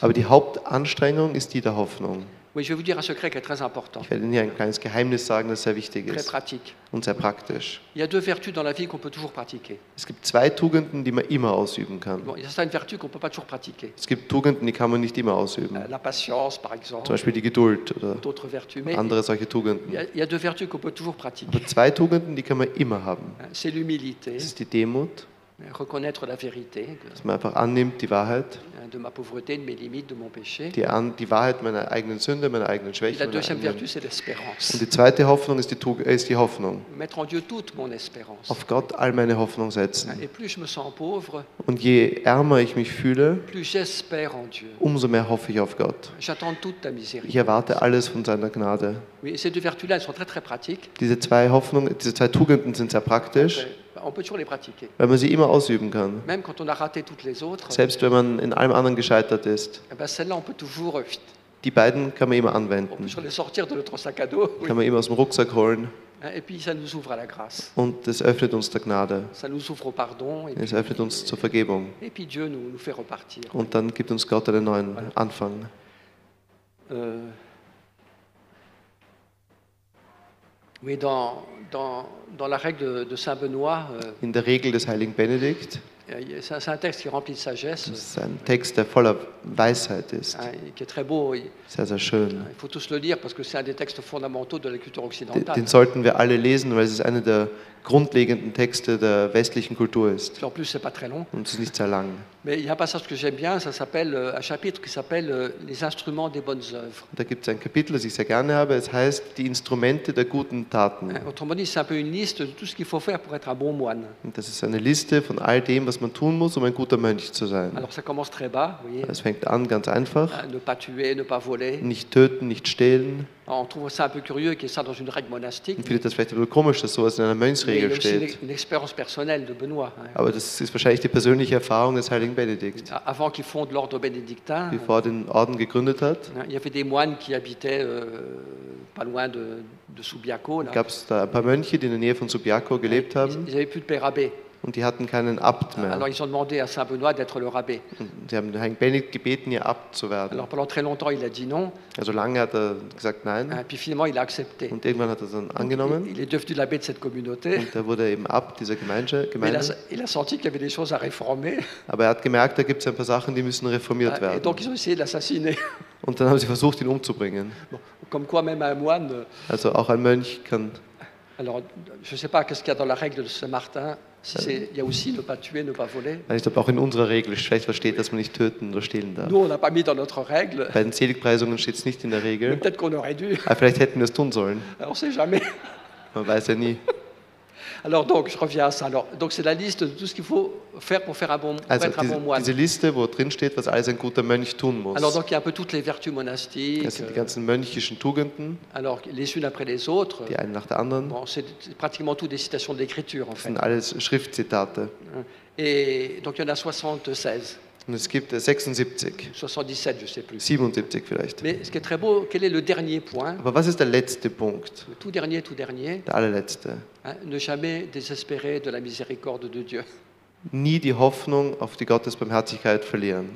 Aber die Hauptanstrengung ist die der Hoffnung. Oui, je vais vous dire un secret qui est très important, Ich werde Ihnen hier ein kleines Geheimnis sagen, das sehr wichtig très ist pratique. und sehr praktisch. Il y a deux vertus dans la vie qu'on peut toujours pratiquer. Es gibt zwei Tugenden, die man immer ausüben kann. Bon, il y a certaines vertus qu'on ne peut pas toujours pratiquer. Es gibt Tugenden, die kann man nicht immer ausüben. Euh, La patience, par Zum exemple, Beispiel die Geduld oder d'autres vertus. Mais andere solche il y, Tugenden. a, il y a deux vertus qu'on peut toujours pratiquer. Aber zwei Tugenden, die kann man immer haben. Hein, C'est l'humilité, Das ist die Demut, reconnaître la vérité dass man einfach annimmt die Wahrheit, hein, de ma pauvreté, de mes limites, de mon péché. die, an, die Wahrheit meiner eigenen Sünde, meiner eigenen Schwäche. la deuxième vertu, c'est l'espérance. Und die zweite Hoffnung ist die, Tug äh, ist die Hoffnung. Mettre en Dieu toute mon espérance. Auf Gott all meine Hoffnung setzen. Et plus je me sens pauvre, Und je ärmer ich mich fühle, plus j'espère en Dieu. umso mehr hoffe ich auf Gott. J'attends toute ta Ich erwarte alles von seiner Gnade. Oui, ces deux vertus-là, elles sont très très pratiques. Diese zwei Hoffnungen, diese zwei Tugenden sind sehr praktisch, Euh, On peut toujours les pratiquer. weil man sie immer ausüben kann. Même quand on a raté toutes les autres, Selbst wenn man in allem anderen gescheitert ist. eh ben celle-là, on peut toujours euh, Die beiden kann man immer on peut anwenden. toujours les sortir de notre sac à dos. oui. Kann man immer aus dem Rucksack holen. Hein, Et puis ça nous ouvre à la grâce. Und das öffnet uns der Gnade. Ça nous ouvre au pardon. Et Es öffnet uns zur Vergebung. et puis Dieu nous, nous fait repartir. Und dann gibt uns Gott einen neuen Anfang. Euh, Oui, dans, dans, dans la règle de, de Saint Benoît, euh, In der Regel des heiligen Benedikt, c'est un- texte qui est rempli de sagesse, ist ein Text, der voller Weisheit ist. hein, et qui est très beau. Il Sehr, sehr schön. il faut tous le lire parce que c'est un des textes fondamentaux de la culture Den, occidentale. den sollten wir alle lesen, weil es einer der grundlegenden Texte der westlichen Kultur ist. Puis en plus, c'est pas très long. Und es ist nicht sehr lang. Mais il y a un passage que j'aime bien, ça s'appelle euh, un chapitre qui s'appelle euh, Les instruments des bonnes œuvres. Da gibt es ein Kapitel, das ich sehr gerne habe. Es heißt Die Instrumente der guten Taten. Autrement dit, c'est un peu une liste de tout ce qu'il faut faire pour être un bon moine. Und das ist eine Liste von all dem, was man tun muss, um ein guter Mönch zu sein. Alors ça commence très bas, vous voyez. Es fängt an ganz einfach. Ne pas tuer, ne pas voler. Nicht töten, nicht stehlen. On trouve ça un peu curieux qu'il y ait ça dans une règle monastique. Ich finde das vielleicht ein bisschen komisch, dass sowas in einer Mönchsregel aussi une, steht. une expérience personnelle de Benoît. hein. Aber das ist wahrscheinlich die persönliche Erfahrung des heiligen Benedikt. Avant qu'il fonde l'ordre bénédictin, Bevor er den Orden gegründet hat, il y avait des moines qui habitaient euh, pas loin de, de Subiaco. gab es da ein paar Mönche, die in der Nähe von Subiaco gelebt Ils haben n'avaient plus de père abbé. Und die hatten keinen Abt Alors mehr. ils ont demandé à Saint Benoît d'être leur abbé. Und die haben den heiligen Benedikt gebeten, ihr Abt zu werden. Alors pendant très longtemps, il a dit non. Also lange hat er gesagt nein hein, puis finalement, il a accepté. und irgendwann hat er es dann angenommen Il est devenu l'abbé de cette communauté. und er wurde eben Abt dieser Gemeinde. Mais il a, Gemeinde. il a senti qu'il y avait des choses à réformer. Aber er hat gemerkt, da gibt es ein paar Sachen, die müssen reformiert Et werden. donc ils ont essayé de l'assassiner. Und dann haben sie versucht, ihn umzubringen. Bon, Comme quoi, même un moine. Also auch ein Mönch kann. Alors, je sais pas qu'est-ce qu'il y a dans la règle de Saint-Martin. Si c'est- il y a aussi ne ne voler. Ich glaube, auch in unserer Regel vielleicht was steht, dass man nicht töten oder stehlen darf. Nous, on n'a pas mis dans notre règle. Bei den Seligpreisungen steht es nicht in der Regel. Aber vielleicht hätten wir es tun sollen. On sait jamais. Man weiß ja nie. Alors, donc, je reviens à ça. Alors, donc, c'est la liste de tout ce qu'il faut faire pour, faire un bon, Also être un diese, bon moine. diese Liste, wo drin steht, was alles ein guter Mönch tun muss. Alors, donc, il y a un peu toutes les vertus monastiques. Das sind die euh, ganzen mönchischen Tugenden, alors, les unes après les autres. die eine nach der anderen. Bon, c'est pratiquement tout des citations d'écriture, en Das fait. sind alles Schriftzitate. Et donc, il y en a 76, Und es gibt äh, 76, 77, je sais plus. 77 vielleicht. Mais ce qui est très beau, quel est le dernier point Aber was ist der letzte Punkt? Le tout dernier, tout dernier, Der allerletzte. hein, ne jamais désespérer de la miséricorde de Dieu. Nie die Hoffnung auf die Gottesbarmherzigkeit verlieren.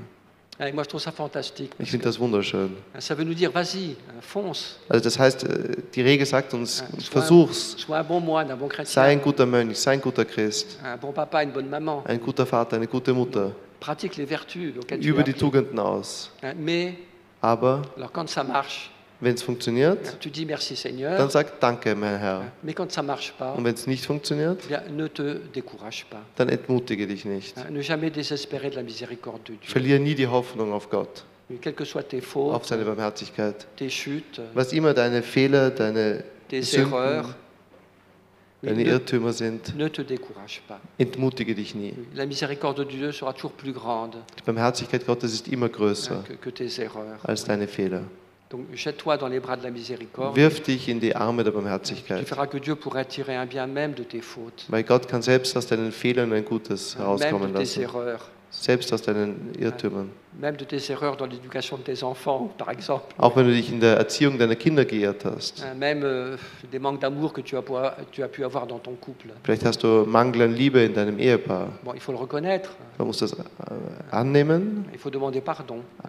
Hein, moi, je trouve ça fantastique. Ich finde das wunderschön. ça veut nous dire, vas-y, fonce, Also das heißt, äh, die Regel sagt uns, sois, versuch's. sois un bon moine, un bon Sei ein guter Mönch, sei ein guter Christ, un bon papa, une bonne maman. ein guter Vater, eine gute Mutter. Pratique les vertus auxquelles tu Über es die. Tugenden aus. Mais, Aber alors quand ça marche, wenn es funktioniert, tu dis merci Seigneur. dann sag Danke, mein Herr. Mais quand ça marche pas, Und wenn es nicht funktioniert, eh bien, ne te décourage pas. dann entmutige dich nicht. Ne jamais désespérer de la miséricorde de Dieu. Verliere nie die Hoffnung auf Gott, Quelles que soient tes auf fautes, seine Barmherzigkeit. tes chutes, Was immer deine Fehler, deine tes Sünden, erreurs, deine ne, Irrtümer sind, ne entmutige dich nie. Die Barmherzigkeit Gottes ist immer größer tes als deine Fehler. Donc jette-toi dans les bras de la miséricorde. Wirf dich in die Arme der Tu Barmherzigkeit, verras que Dieu pourrait tirer un bien même de tes fautes, weil Gott kann selbst aus deinen Fehlern ein Gutes même herauskommen de tes lassen. erreurs, Selbst aus deinen Irrtümern. Auch wenn du dich in der Erziehung deiner Kinder geirrt hast. Euh. Vielleicht hast du Mangel an Liebe in deinem Ehepaar. Man muss das äh, annehmen,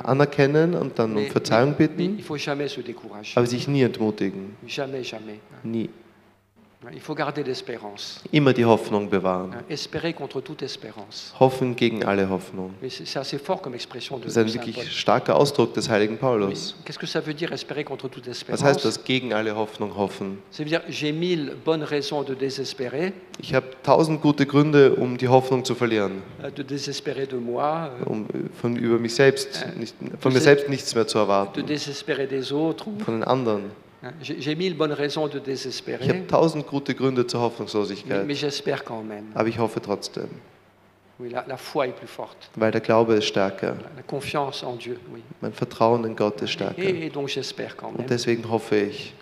anerkennen und dann um Verzeihung bitten, aber sich nie entmutigen. Nie. Il faut garder l'espérance. Immer die Hoffnung bewahren. Espérer contre toute espérance. Hoffen gegen alle Hoffnung. C'est assez fort comme expression de, Das ist de ein wirklich starker Ausdruck des heiligen. Paulus. Qu'est-ce que ça veut dire espérer contre toute Was espérance heißt das, gegen alle Hoffnung hoffen? Ça veut dire j'ai mille bonnes raisons de désespérer, Ich habe tausend gute Gründe, um die Hoffnung zu verlieren, euh, de désespérer de moi, euh, um äh, von über mich selbst, nicht, von mir selbst nichts mehr zu de erwarten, désespérer des autres. von den anderen. Ich habe tausend gute Gründe zur Hoffnungslosigkeit, aber ich hoffe trotzdem, weil der Glaube ist stärker, mein Vertrauen in Gott ist stärker. Und deswegen hoffe ich,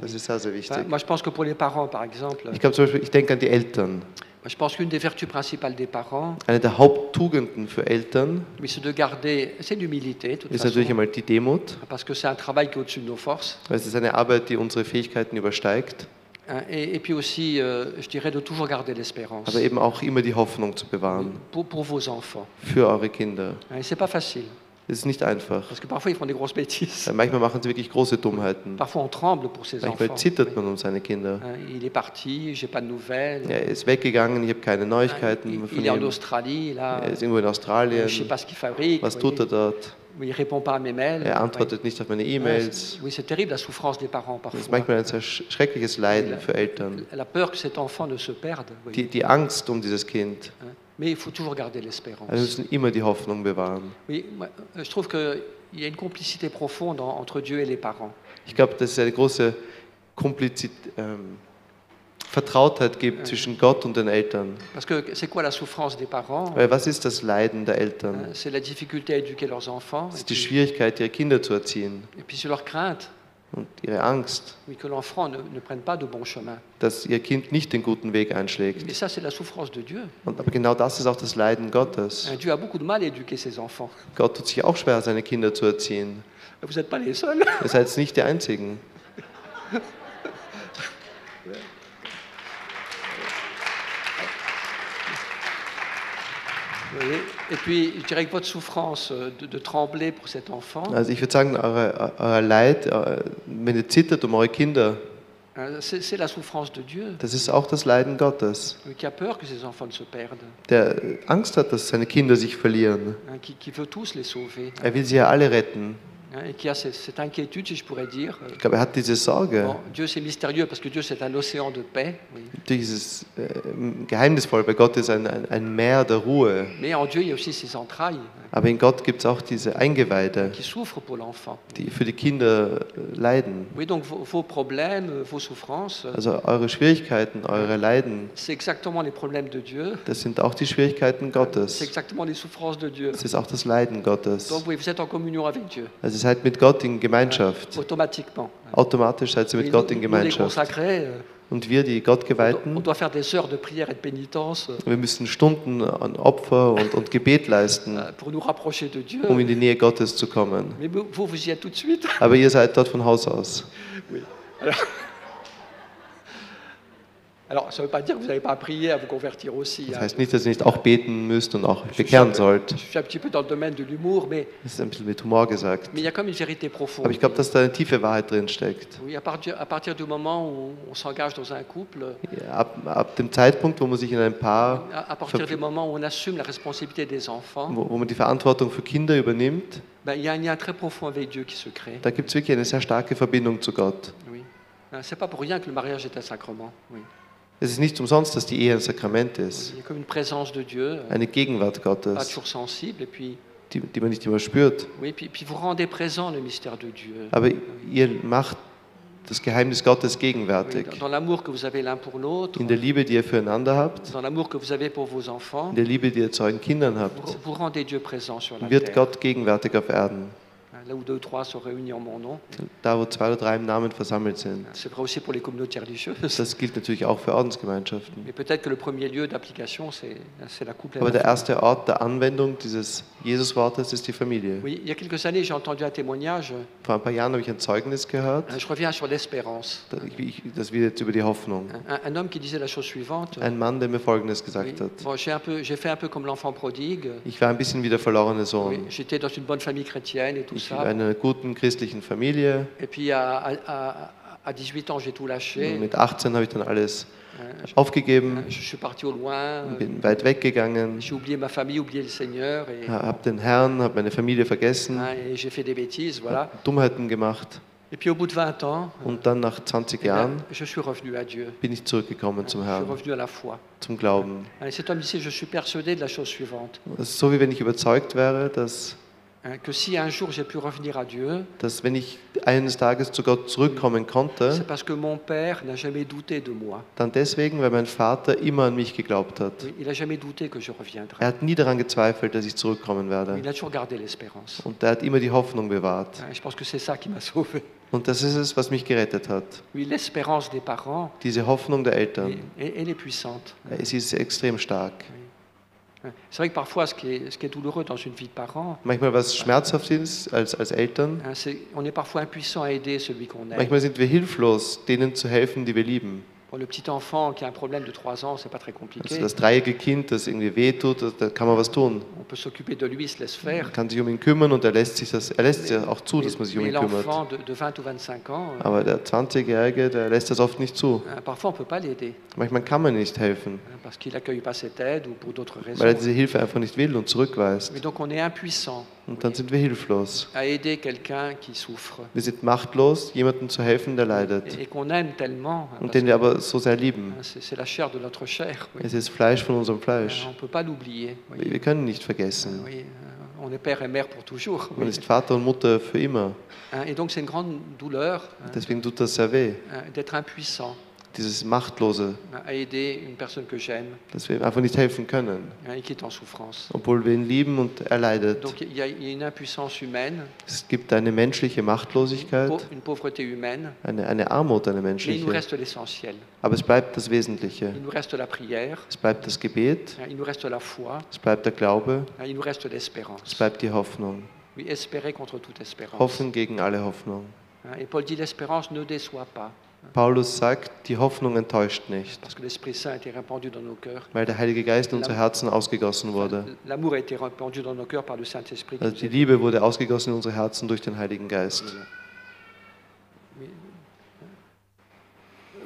das ist sehr, sehr wichtig. Ich glaube zum Beispiel, ich denke an die Eltern. Je pense qu'une des vertus principales des parents, Eine der Haupttugenden für Eltern c'est de garder, c'est l'humilité de toute ist façon, natürlich einmal die Demut, parce que c'est un travail qui est au-dessus de nos forces. weil es ist eine Arbeit, die unsere Fähigkeiten übersteigt, hein, et, et puis aussi, euh, je dirais, de toujours garder l'espérance aber eben auch immer die Hoffnung zu bewahren pour, pour vos enfants. für eure Kinder. Hein, Et c'est pas facile, Es ist nicht einfach. parce que parfois ils font des grosses bêtises. Weil Manchmal machen sie wirklich große Dummheiten. Parfois on tremble pour ses Manchmal enfants. zittert man um seine Kinder. Hein, Il est parti, j'ai pas de nouvelles. Er ist weggegangen, ich habe keine Neuigkeiten Il, von est en ihm. Australie, là. Er ist irgendwo in Je Australien. sais pas ce qu'il fabrique. Was vous tut er voyez. dort? Il répond pas à mes mails. Er antwortet nicht auf meine Ouais, E-Mails. c'est- Oui, c'est terrible la souffrance des parents Das ist parfois. manchmal ein sehr sch- schreckliches Leiden für Eltern. La peur que cet enfant ne se perde. oui. Die, die Angst um dieses Kind. Hein. Mais il faut toujours garder l'espérance. Also wir müssen immer die Hoffnung bewahren. Oui, moi, euh, je trouve qu'il y a une complicité profonde en- entre Dieu et les parents. Ich glaube, das ist eine große Komplizität, ähm, Vertrautheit gibt zwischen Gott und den Eltern. Parce que c'est quoi la souffrance des parents Weil was ist das Leiden der Euh, Eltern? C'est la difficulté à éduquer leurs enfants. Et ist die Schwierigkeit, ihre Kinder zu erziehen et puis c'est leur crainte und ihre Angst, ne, ne dass ihr Kind nicht den guten Weg einschlägt. Und, aber genau das ist auch das Leiden Gottes. Gott tut sich auch schwer, seine Kinder zu erziehen. Ihr seid nicht die Einzigen. Et puis, je dirais que votre souffrance euh, de, de trembler pour cet enfant, Also ich würde sagen, eure, euer Leid, äh, wenn ihr zittert um eure Kinder, c'est la souffrance de Dieu, das ist auch das Leiden Gottes, euh, qui a peur que ses enfants ne se perdent, der Angst hat, dass seine Kinder sich verlieren. qui, qui veut tous les sauver, Er will sie ja alle retten. Hein, et qui a cette, inquiétude, si je pourrais dire. euh, er hat diese Sorge. Bon, Dieu, c'est mystérieux parce que Dieu, c'est un océan de paix. oui. Natürlich ist es äh, geheimnisvoll, bei Gott ist ein, ein, ein Meer der Ruhe. Mais en Dieu, il y a aussi ses entrailles hein, Aber in Gott gibt es auch diese l'enfant. die für die Kinder äh, leiden. Oui, donc vos, vos problèmes, euh, vos souffrances, euh, Also eure Schwierigkeiten, eure Leiden, Dieu. das sind auch die Schwierigkeiten Gottes. Das ist auch das Leiden Gottes. Donc oui, Also ihr seid mit Gott in Gemeinschaft. Automatisch seid ihr Oui, mit Gott nous, in Gemeinschaft. Und wir, die Gottgeweihten, euh, wir müssen Stunden an Opfer und, und Gebet leisten, euh, um in die Nähe Gottes zu kommen. Aber ihr seid dort von Haus aus. Alors, ça ne veut pas dire que vous n'avez pas à prier, à vous convertir aussi. Das hein. heißt nicht, dass ihr nicht auch beten müsst und auch bekehren sollt. Je suis un petit peu dans le domaine de l'humour, mais, Das ist ein bisschen mit Humor gesagt. mais il y a comme une vérité profonde. Aber ich glaube, dass da eine tiefe Wahrheit drin steckt. Oui, à partir, à partir du moment où on s'engage dans un couple, Ja, Ab, ab dem Zeitpunkt, wo man sich in ein Paar, à, à partir du moment où on assume la responsabilité des enfants, wo, wo man die Verantwortung für Kinder übernimmt, ben, il y a un lien très profond avec Dieu qui se crée. da gibt es wirklich eine sehr starke Verbindung zu Gott. Oui. C'est pas pour rien que le mariage est un sacrement. Oui. Es ist nicht umsonst, dass die Ehe ein Sakrament ist. Euh, Eine Gegenwart Gottes, die, die man nicht immer spürt. Aber ihr macht das Geheimnis Gottes gegenwärtig. In der Liebe, die ihr füreinander habt, in der Liebe, die ihr zu euren Kindern habt, wird. Gott gegenwärtig auf Erden. Là où deux ou trois sont réunis en mon nom. Da, wo zwei oder drei im Namen versammelt sind. C'est vrai aussi pour les communautés religieuses. Das gilt natürlich auch für Ordensgemeinschaften. Mais peut-être que le premier lieu d'application, c'est la couple. Aber der erste Ort der Anwendung dieses Jesus-Wortes ist die Familie. Oui, il y a quelques années, j'ai entendu un témoignage. Vor ein paar Jahren habe ich ein Zeugnis gehört, Je reviens sur l'espérance. das wird jetzt über die Hoffnung. Un, un homme qui disait la chose suivante. Ein Mann, der mir Folgendes Oui, gesagt hat. bon, j'ai un peu- j'ai fait un peu comme l'enfant prodigue. Ich war ein bisschen wie der verlorene Oui, Sohn. J'étais dans une bonne famille chrétienne et tout Ich. In einer guten christlichen Familie. Et puis à, à- à- à 18 ans, j'ai tout lâché. Mit 18 habe ich dann alles je, aufgegeben, je suis parti au loin. euh, bin weit weggegangen, J'ai oublié ma famille, oublié le Seigneur. Et, habe den Herrn, habe meine Familie vergessen, hein, et j'ai fait des bêtises, voilà. Dummheiten gemacht. Et puis au bout de 20 ans, Und dann nach 20 eh Jahren je suis revenu à Dieu. bin ich zurückgekommen zum Herrn, à la foi. zum Glauben. Et cet homme disait, je suis persuadé de la chose suivante, so, wie wenn ich überzeugt wäre, dass, hein, que si un jour j'ai pu revenir à Dieu, dass wenn ich eines Tages zu Gott zurückkommen konnte, dann deswegen, weil mein Vater immer an mich geglaubt hat. Er hat nie daran gezweifelt, dass ich zurückkommen werde. Und er hat immer die Hoffnung bewahrt. Und das ist es, was mich gerettet hat. Diese Hoffnung der Eltern. Sie ist extrem stark. C'est vrai que parfois, ce qui, est, ce qui est douloureux dans une vie de parent, Manchmal was schmerzhaft ist als, als Eltern. on est parfois impuissant à aider celui qu'on aime. Manchmal sind wir hilflos, denen zu helfen, die wir lieben. Pour le petit enfant qui a un problème de 3 ans, c'est pas très compliqué. Also das dreijährige Kind, das irgendwie wehtut, da kann man was tun. On peut s'occuper de lui, se laisse faire. Man kann sich um ihn kümmern und er lässt, sich das, er lässt ja auch zu, dass man sich um ihn kümmert. l'enfant de, de 20 ou 25 ans, euh, Aber der 20-Jährige, der lässt das oft nicht zu. hein, parfois on peut pas l'aider Manchmal kann man nicht helfen, parce qu'il pas cette aide ou pour d'autres raisons. weil er diese Hilfe einfach nicht will und zurückweist. Mais donc on est impuissant Und dann sind wir hilflos. à aider quelqu'un qui souffre Wir sind machtlos, jemandem zu helfen, der leidet. et, qu'on aime tellement. Und den wir aber so sehr lieben. c'est la chair de notre chair. oui. Es ist Fleisch von unserem Fleisch. on peut pas l'oublier. oui. Wir können nicht vergessen. Oui, euh, on est père et mère pour toujours. Man ist Vater und Mutter für immer. Et donc c'est une grande douleur Deswegen tut das sehr weh, d'être impuissant. Dieses Machtlose, dass wir ihm einfach nicht helfen können, obwohl wir ihn lieben und er leidet. Es gibt eine menschliche Machtlosigkeit, eine, eine Armut, eine menschliche. Aber es bleibt das Wesentliche. Es bleibt das Gebet, es bleibt der Glaube, es bleibt die Hoffnung. Hoffen gegen alle Hoffnung. Et Paul dit l'espérance ne déçoit pas, Paulus sagt, die Hoffnung enttäuscht nicht, weil der Heilige Geist in unsere Herzen ausgegossen wurde. Also die Liebe wurde ausgegossen in unsere Herzen durch den Heiligen Geist.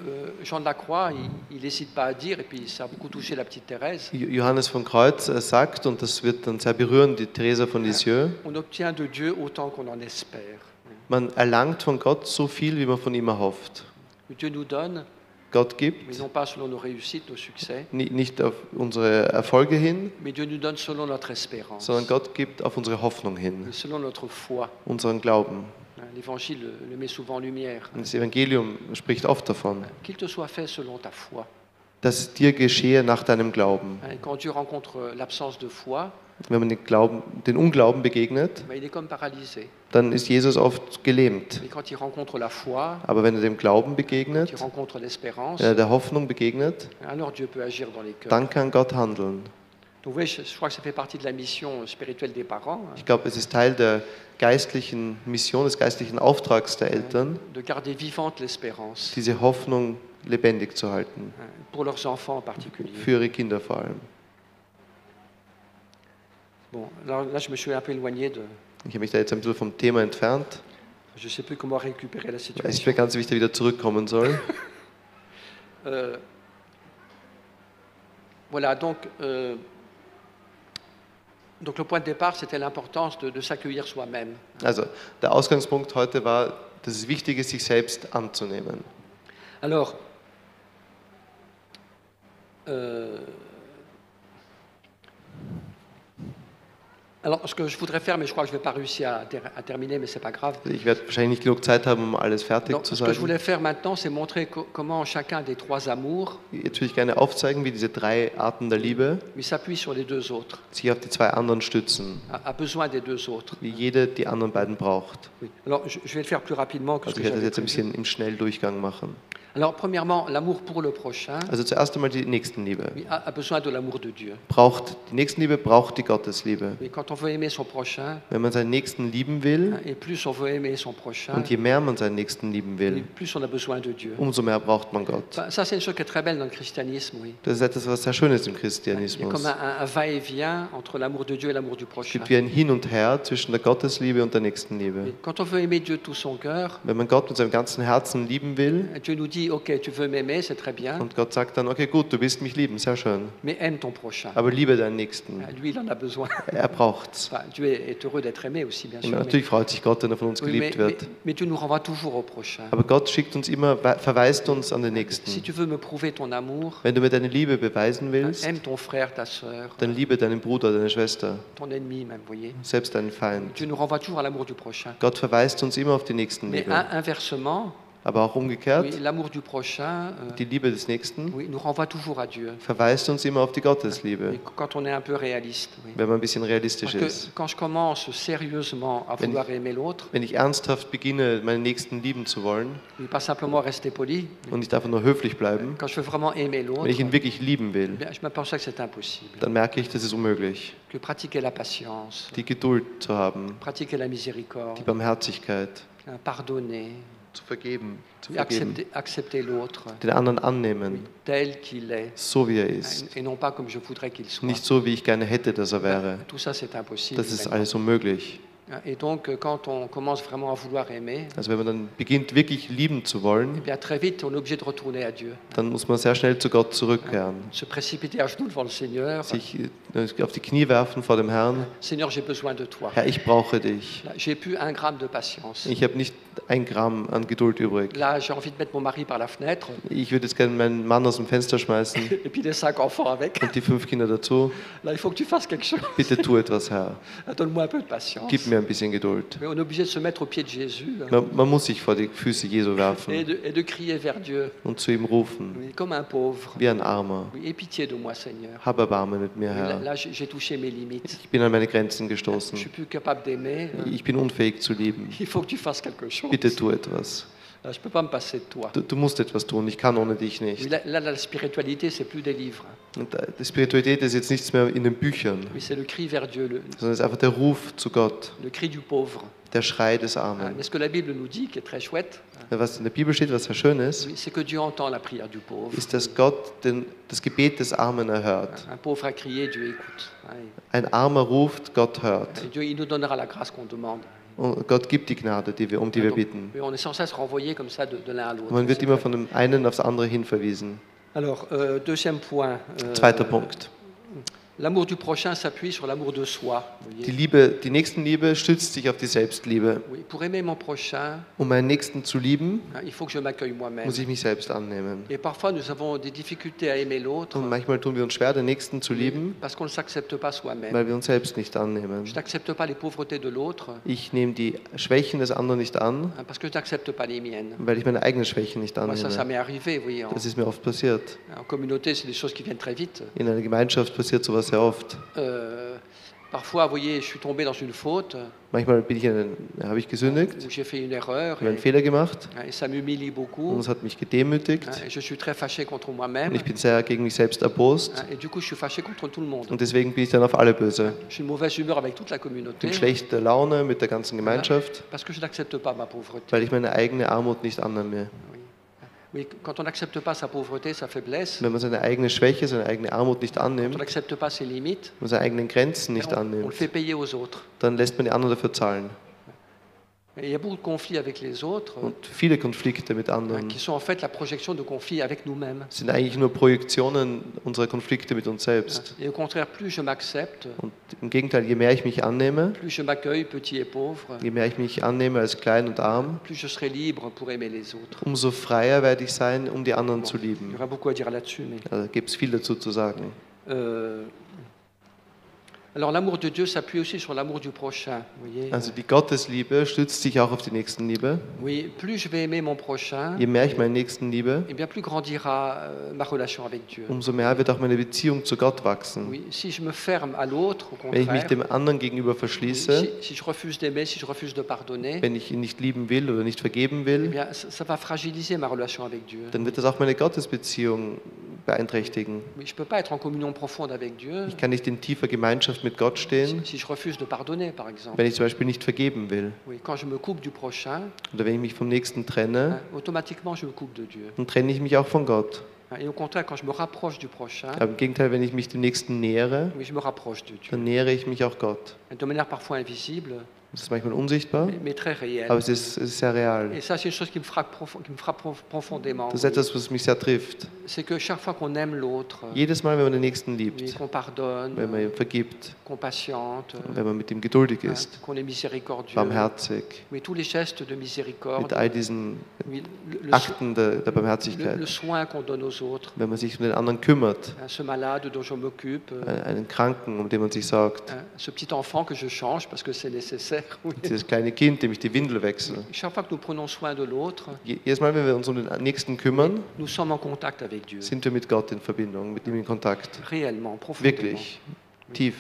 Euh, Jean de la Croix, il n'hésite pas à dire, et puis ça a beaucoup touché la petite Thérèse, Jo- Johannes von Kreuz äh, sagt, und das wird dann sehr berühren, die Theresa von Lisieux, on obtient de Dieu autant qu'on en espère. man erlangt von Gott so viel, wie man von ihm erhofft. Dieu nous donne, Gott mais gibt, non pas selon nos réussites, nos succès, ni- nicht auf unsere Erfolge hin, mais Dieu nous donne selon notre espérance, sondern Gott gibt auf unsere Hoffnung hin, selon notre foi. unseren Glauben. Hein, L'Évangile le, le met souvent en lumière. Und das Evangelium spricht oft davon, Qu'il te soit fait selon ta foi. Dass es dir geschehe nach deinem Glauben. Quand Dieu rencontre l'absence de foi, Wenn man den, Glauben, den Unglauben begegnet, dann ist Jesus oft gelähmt. Aber wenn er dem Glauben begegnet, wenn er der Hoffnung begegnet, dann kann Gott handeln. Hein, Ich glaube, es ist Teil der geistlichen Mission, des geistlichen Auftrags der Eltern, diese Hoffnung lebendig zu halten. particulier. Für ihre Kinder vor allem. Bon, alors là, je me suis un peu éloigné de. Ich habe mich da jetzt ein bisschen vom Thema entfernt. Je sais plus comment récupérer la Ich weiß situation. nicht mehr ganz, wie ich da wieder zurückkommen soll. Euh, voilà, donc, euh, donc le point de départ, c'était l'importance de, de s'accueillir soi-même. Also, der Ausgangspunkt heute war, dass es wichtig ist, sich selbst anzunehmen. Alors, euh, alors, ce que je voudrais faire, mais je crois que je ne vais pas réussir à, ter- à terminer, mais ce n'est pas grave. Ich werde wahrscheinlich nicht genug Zeit haben, um alles fertig Donc, zu ce que je sagen. voulais faire maintenant, c'est montrer co- comment chacun des trois amours Jetzt würde ich gerne aufzeigen, wie diese drei Arten der Liebe s'appuie sur les deux autres, sich auf die zwei anderen stützen, a, a besoin des deux autres. wie jede die anderen beiden braucht. Oui. Alors, je, je vais le faire plus rapidement que Also ich werde das jetzt ein bisschen im Schnelldurchgang machen. Alors, premièrement, l'amour pour le prochain Also zuerst einmal die Nächstenliebe. oui, a, a besoin de l'amour de Dieu. Braucht, die Nächstenliebe braucht die Gottesliebe. Mais quand on veut aimer son prochain, Wenn man seinen Nächsten lieben will et plus on veut aimer son prochain, und je mehr man seinen Nächsten lieben will, plus on a besoin de Dieu. umso mehr braucht man Gott. Ça, ça, c'est une chose qui est très belle dans le christianisme, oui. Das ist etwas, was sehr schön ist im Il y a Christianismus. comme un, un- un va-et-vient entre l'amour de Dieu et l'amour du Es prochain. gibt wie ein Hin und Her zwischen der Gottesliebe und der Nächstenliebe. Mais Quand on veut aimer Dieu de tout son cœur, Wenn man Gott mit seinem ganzen Herzen lieben will Dieu nous dit, ok, tu veux m'aimer, c'est très bien, und Gott sagt dann, okay, gut, du willst mich lieben, sehr schön, mais aime ton prochain. aber liebe deinen Nächsten. Lui, il en a besoin. Er braucht's. Enfin, Dieu est est heureux d'être aimé aussi, bien Und sûr. mais- natürlich freut sich Gott, wenn er von uns oui, mais, geliebt mais- wird. mais Dieu nous renvoie toujours au prochain. Aber Gott schickt uns immer, verweist uns an den Si Nächsten. tu veux me prouver ton amour, Wenn du mir deine Liebe beweisen willst, aime ton frère, ta sœur, dann liebe deinen Bruder, deine Schwester, ton ennemi même, voyez. selbst deinen Feind. Dieu nous renvoie toujours à l'amour du prochain. Gott verweist uns immer auf die Mais Nächstenliebe. in- inversement, Aber auch umgekehrt, euh, die Liebe des Nächsten verweist uns immer auf die Gottesliebe, wenn man ein bisschen realistisch ist. Wenn- ich ernsthaft beginne, meinen Nächsten lieben zu wollen und nicht einfach nur höflich bleiben, wenn ich ihn wirklich lieben will, impossible. dann merke ich, das ist unmöglich. Die Geduld zu haben, die Barmherzigkeit, pardonner, zu vergeben, zu oui, vergeben, accepter, accepter den anderen annehmen, est, so wie er ist. et non pas comme je voudrais soit. Nicht so, wie ich gerne hätte, dass er wäre. Tout ça. Das ist alles unmöglich. Et donc, quand on commence vraiment à vouloir aimer, Also wenn man dann beginnt, wirklich lieben zu wollen, eh bien, très vite, on est obligé de retourner à Dieu. dann muss man sehr schnell zu Gott zurückkehren, Se précipiter à genoux devant le Seigneur. sich äh, auf die Knie werfen vor dem Herrn. Seigneur, j'ai besoin de toi. Herr, ich brauche dich. J'ai plus un gramme de patience. Ich habe nicht ein Gramm an Geduld übrig. Là, j'ai envie de mettre mon mari par la fenêtre Ich würde jetzt gerne meinen Mann aus dem Fenster schmeißen et puis les cinq enfants avec. und die fünf Kinder dazu. Là, il faut que tu fasses quelque chose. Bitte tu etwas, Herr. Donne-moi un peu de patience. Gib mir ein bisschen Geduld. Mais on est obligé de se mettre aux pieds de Jésus hein, Man, man muss sich vor die Füße Jesu et werfen de, et de crier vers Dieu, und zu ihm rufen, oui, comme un pauvre. wie ein Armer. Oui, aie pitié de moi, Seigneur. Hab Erbarmen mit mir, là, Herr. là, j'ai j'ai touché mes limites. Ich bin an meine Grenzen Je gestoßen. suis plus capable d'aimer. hein. Ich bin unfähig zu lieben. Il faut que tu fasses quelque. Bitte tu etwas. Toi. Du, du musst etwas tun. Ich kann ohne dich nicht. äh, die Spiritualität ist jetzt nichts mehr in den Büchern, sondern es ist einfach der Ruf zu Gott, der Schrei des Armen. Chouette, Was in der Bibel steht, was sehr schön ist, ist, dass Gott den, das Gebet des Armen erhört. Ein Armer ruft, Gott hört. Gott gibt die Gnade, die wir, um die wir Donc, bitten. Man wird immer von dem einen aufs andere hin verwiesen. Euh, deuxième point. euh, Zweiter Punkt. L'amour du prochain s'appuie sur l'amour de soi. Die Liebe, die Nächstenliebe stützt sich auf die Selbstliebe. Oui, pour aimer mon prochain, Um meinen Nächsten zu lieben, il faut que je m'accueille moi-même. muss ich mich selbst annehmen. Et parfois, nous avons des difficultés à aimer l'autre Und manchmal tun wir uns schwer, den Nächsten zu lieben, parce qu'on ne s'accepte pas soi-même. weil wir uns selbst nicht annehmen. Je n'accepte pas les pauvretés de l'autre Ich nehme die Schwächen des anderen nicht an, parce que je n'accepte pas les miennes. weil ich meine eigenen Schwächen nicht Moi, ça, ça annehme. m'est arrivé. En, Das ist mir oft passiert. en communauté, c'est des choses qui viennent très vite. In einer Gemeinschaft passiert sowas sehr oft. Euh, parfois, vous voyez, je suis tombé dans une faute Manchmal bin ich in einen, habe ich gesündigt, où j'ai fait une erreur habe einen et, Fehler gemacht et ça m'humilie und es hat mich gedemütigt. hein, et je suis très fâché contre moi-même. Und ich bin sehr gegen mich selbst erbost hein, et du coup, je suis fâché contre tout le monde. und deswegen bin ich dann auf alle böse. Je suis de mauvaise humeur avec toute la Ich communauté bin schlechter Laune mit der ganzen Gemeinschaft, parce que je n'accepte pas ma pauvreté. weil ich meine eigene Armut nicht annehme. Oui. Wenn man seine eigene Schwäche, seine eigene Armut nicht annimmt, limites, und seine eigenen Grenzen nicht annimmt, dann lässt man die anderen dafür zahlen. Il y a beaucoup de conflits avec les autres Und viele Konflikte mit anderen qui sont en fait la projection de conflits avec nous-mêmes. sind eigentlich nur Projektionen unserer Konflikte mit uns selbst. Et au contraire, plus je m'accepte, Und im Gegenteil, je mehr ich mich annehme, plus je m'accueille petit et pauvre, je mehr ich mich annehme als klein und arm, plus je serai libre pour aimer les autres. umso freier werde ich sein, um die anderen zu Il y lieben. aura beaucoup à dire là-dessus. Mais, Da gibt es viel dazu zu sagen. euh, alors l'amour de Dieu s'appuie aussi sur l'amour du prochain. Voyez Also die Gottesliebe stützt sich auch auf die Nächstenliebe. Oui, plus je vais aimer mon prochain, Je mehr ich meinen Nächsten liebe, et bien plus grandira euh, ma relation avec Dieu. umso mehr wird auch meine Beziehung zu Gott wachsen. Oui, si je me ferme à l'autre, au Wenn ich mich contraire, dem anderen gegenüber verschließe, si, si je refuse d'aimer, si je refuse de pardonner, wenn ich ihn nicht lieben will oder nicht vergeben eh will, bien, ça, ça va fragiliser ma relation avec Dieu. dann wird das auch meine Gottesbeziehung beeinträchtigen. Ich kann nicht in tiefer Gemeinschaft mit Gott stehen, wenn ich zum Beispiel nicht vergeben will. Oder wenn ich mich vom Nächsten trenne, dann trenne ich mich auch von Gott. Aber im Gegenteil, wenn ich mich dem Nächsten nähere, dann nähere ich mich auch Gott. De manière parfois invisible, Das ist manchmal unsichtbar, mais, mais très réelle. aber es ist, es ist sehr real. Et ça, c'est une chose qui me frappe, qui me frappe prof- profondément. Das ist oui. etwas, was mich sehr trifft. C'est que chaque fois qu'on aime l'autre, Jedes Mal, wenn man den Nächsten oui, liebt, qu'on pardonne, wenn man ihm vergibt, qu'on patiente, wenn man mit ihm geduldig hein, ist, qu'on est miséricordieux, barmherzig, oui, tous les gestes de mit miséricorde, all diesen oui, le, le so- Akten der, der le- Barmherzigkeit, le soin qu'on donne aux autres, wenn man sich um den anderen kümmert, hein, ce malade dont je m'occupe, euh, einen Kranken, um den man sich sorgt, hein, ce petit enfant que je change parce que c'est nécessaire. Dieses kleine Kind, dem ich die Windel wechsle. Jedes Mal, wenn wir uns um den Nächsten kümmern, sind wir mit Gott in Verbindung, mit ihm in Kontakt. Wirklich, tief.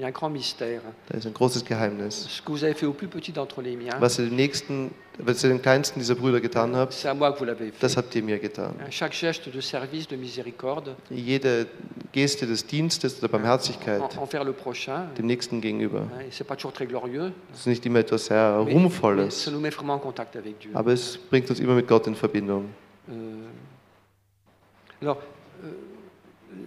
Il y a un grand mystère. Da ist ein großes Geheimnis. Ce que vous avez fait au plus petit d'entre les miens, Was ihr dem Nächsten, was ihr dem kleinsten dieser Brüder getan habt, c'est à moi que vous l'avez fait. das habt ihr mir getan. Chaque geste de service, de miséricorde Jede Geste des Dienstes, der Barmherzigkeit en- envers le prochain, dem Nächsten gegenüber. hein, et c'est pas toujours très glorieux, Das ist nicht immer etwas sehr mais, mais Ruhmvolles, ça nous met vraiment en contact avec Dieu. aber es bringt uns immer mit Gott in Verbindung. Euh, alors, euh,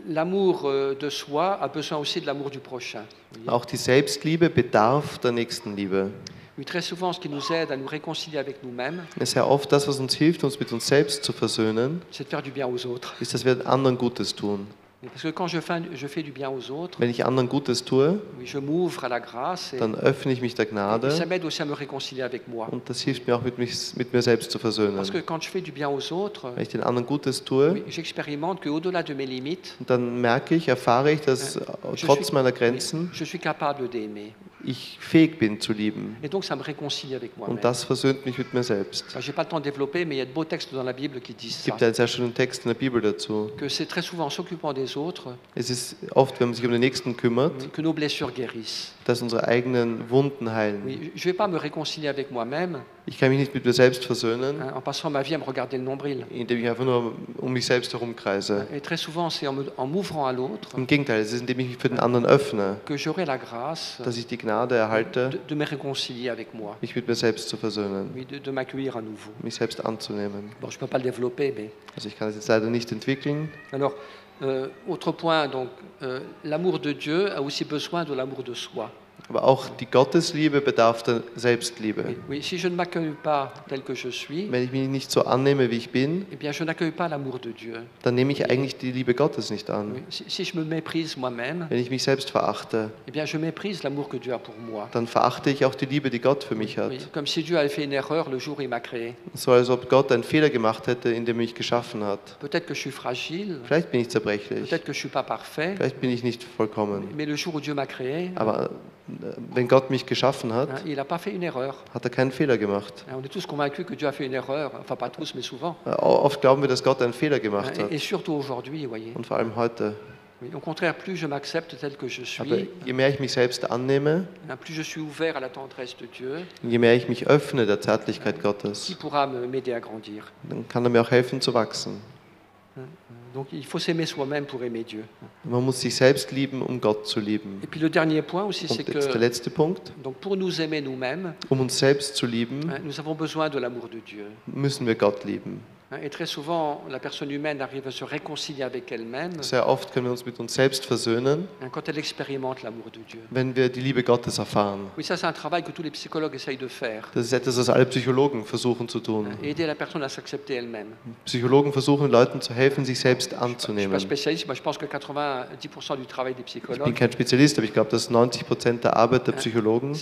l'amour euh, de soi a besoin aussi de l'amour du prochain. Auch die Selbstliebe bedarf der Nächstenliebe. Oui, très souvent, ce qui nous aide à nous réconcilier avec nous-mêmes, Sehr oft das, was uns hilft, uns mit uns selbst zu versöhnen, c'est de faire du bien aux autres. ist, dass wir anderen Gutes tun. Parce que quand je fais, je fais du bien aux autres, Wenn ich anderen Gutes tue, oui, je m'ouvre à la grâce et, dann öffne ich mich der Gnade m'aide aussi à me réconcilier avec moi. und das hilft mir auch mit, mich, mit mir selbst zu versöhnen. Parce que quand je fais du bien aux autres, Wenn ich den anderen Gutes tue, dann merke ich, erfahre ich, dass je trotz suis- meiner Grenzen ich fähig bin zu lieben. Und das versöhnt mich mit mir selbst. Es gibt einen sehr schönen Text in der Bibel dazu. Es ist oft, wenn man sich um den Nächsten kümmert, dass unsere eigenen Wunden heilen. Oui, je vais pas me réconcilier avec moi-même Ich kann mich nicht mit mir selbst versöhnen, en passant ma vie à me regarder le nombril. indem ich einfach nur um mich selbst herumkreise. Et très souvent, c'est en m'ouvrant à l'autre Im Gegenteil, es ist, indem ich mich für den anderen öffne, que j'aurai la grâce dass ich die Gnade erhalte, de, de me réconcilier avec moi, mich mit mir selbst zu versöhnen, oui, de, de m'accueillir à nouveau. mich selbst anzunehmen. Bon, je peux pas le développer, mais Also ich kann es jetzt leider nicht entwickeln. alors autre point, donc euh, l'amour de Dieu a aussi besoin de l'amour de soi. Aber auch die Gottesliebe bedarf der Selbstliebe. Oui, si je ne m'accueille pas tel que je suis, Wenn ich mich nicht so annehme, wie ich bin, eh bien, je n'accueille pas l'amour de Dieu. dann nehme ich eigentlich die Liebe Gottes nicht an. Oui, Si, si je me méprise moi-même, Wenn ich mich selbst verachte, eh bien, je méprise l'amour que Dieu a pour moi. dann verachte ich auch die Liebe, die Gott für mich hat. Oui, comme si Dieu avait fait une erreur le jour où il m'a créé. So als ob Gott einen Fehler gemacht hätte, indem er mich geschaffen hat. Peut-être que je suis fragile, Vielleicht bin ich zerbrechlich, peut-être que je suis pas parfait, vielleicht bin ich nicht vollkommen. mais le jour où Dieu m'a créé, Aber wenn Gott mich geschaffen hat, il n'a pas fait une erreur. hat er keinen Fehler gemacht. Hein, On est tous convaincus que Dieu a fait une erreur, enfin pas tous, mais souvent. Äh, Oft glauben wir, dass Gott einen Fehler gemacht hat. Et, surtout aujourd'hui, voyez. Und vor allem heute. Au contraire, plus je m'accepte tel que je Aber suis, je mehr ich mich selbst annehme, plus je suis ouvert à la tendresse de Dieu, je mehr ich mich öffne der Zärtlichkeit Gottes, qui pourra m'aider à grandir. dann kann er mir auch helfen zu wachsen. Donc il faut s'aimer soi-même pour aimer Dieu. Man muss sich selbst lieben, um Gott zu lieben. Et puis le dernier point aussi, c'est jetzt der que letzte Punkt. donc pour nous aimer nous-mêmes, Um uns selbst zu lieben, hein, nous avons besoin de l'amour de Dieu. müssen wir Gott lieben. Hein, Et très souvent, la personne humaine arrive à se réconcilier avec elle-même Sehr oft können wir uns mit uns selbst versöhnen, hein, quand elle expérimente l'amour de Dieu. wenn wir die Liebe Gottes erfahren. Oui, ça c'est un travail que tous les psychologues essayent de faire. Das ist etwas, was alle Psychologen versuchen zu tun. hein, et aider la personne à s'accepter elle-même. Psychologen versuchen Leuten zu helfen, sich selbst ne anzunehmen. spécialiste, mais je pense que 90% du travail des Ich bin kein Spezialist, aber ich glaube, dass 90 Prozent der Arbeit der Psychologen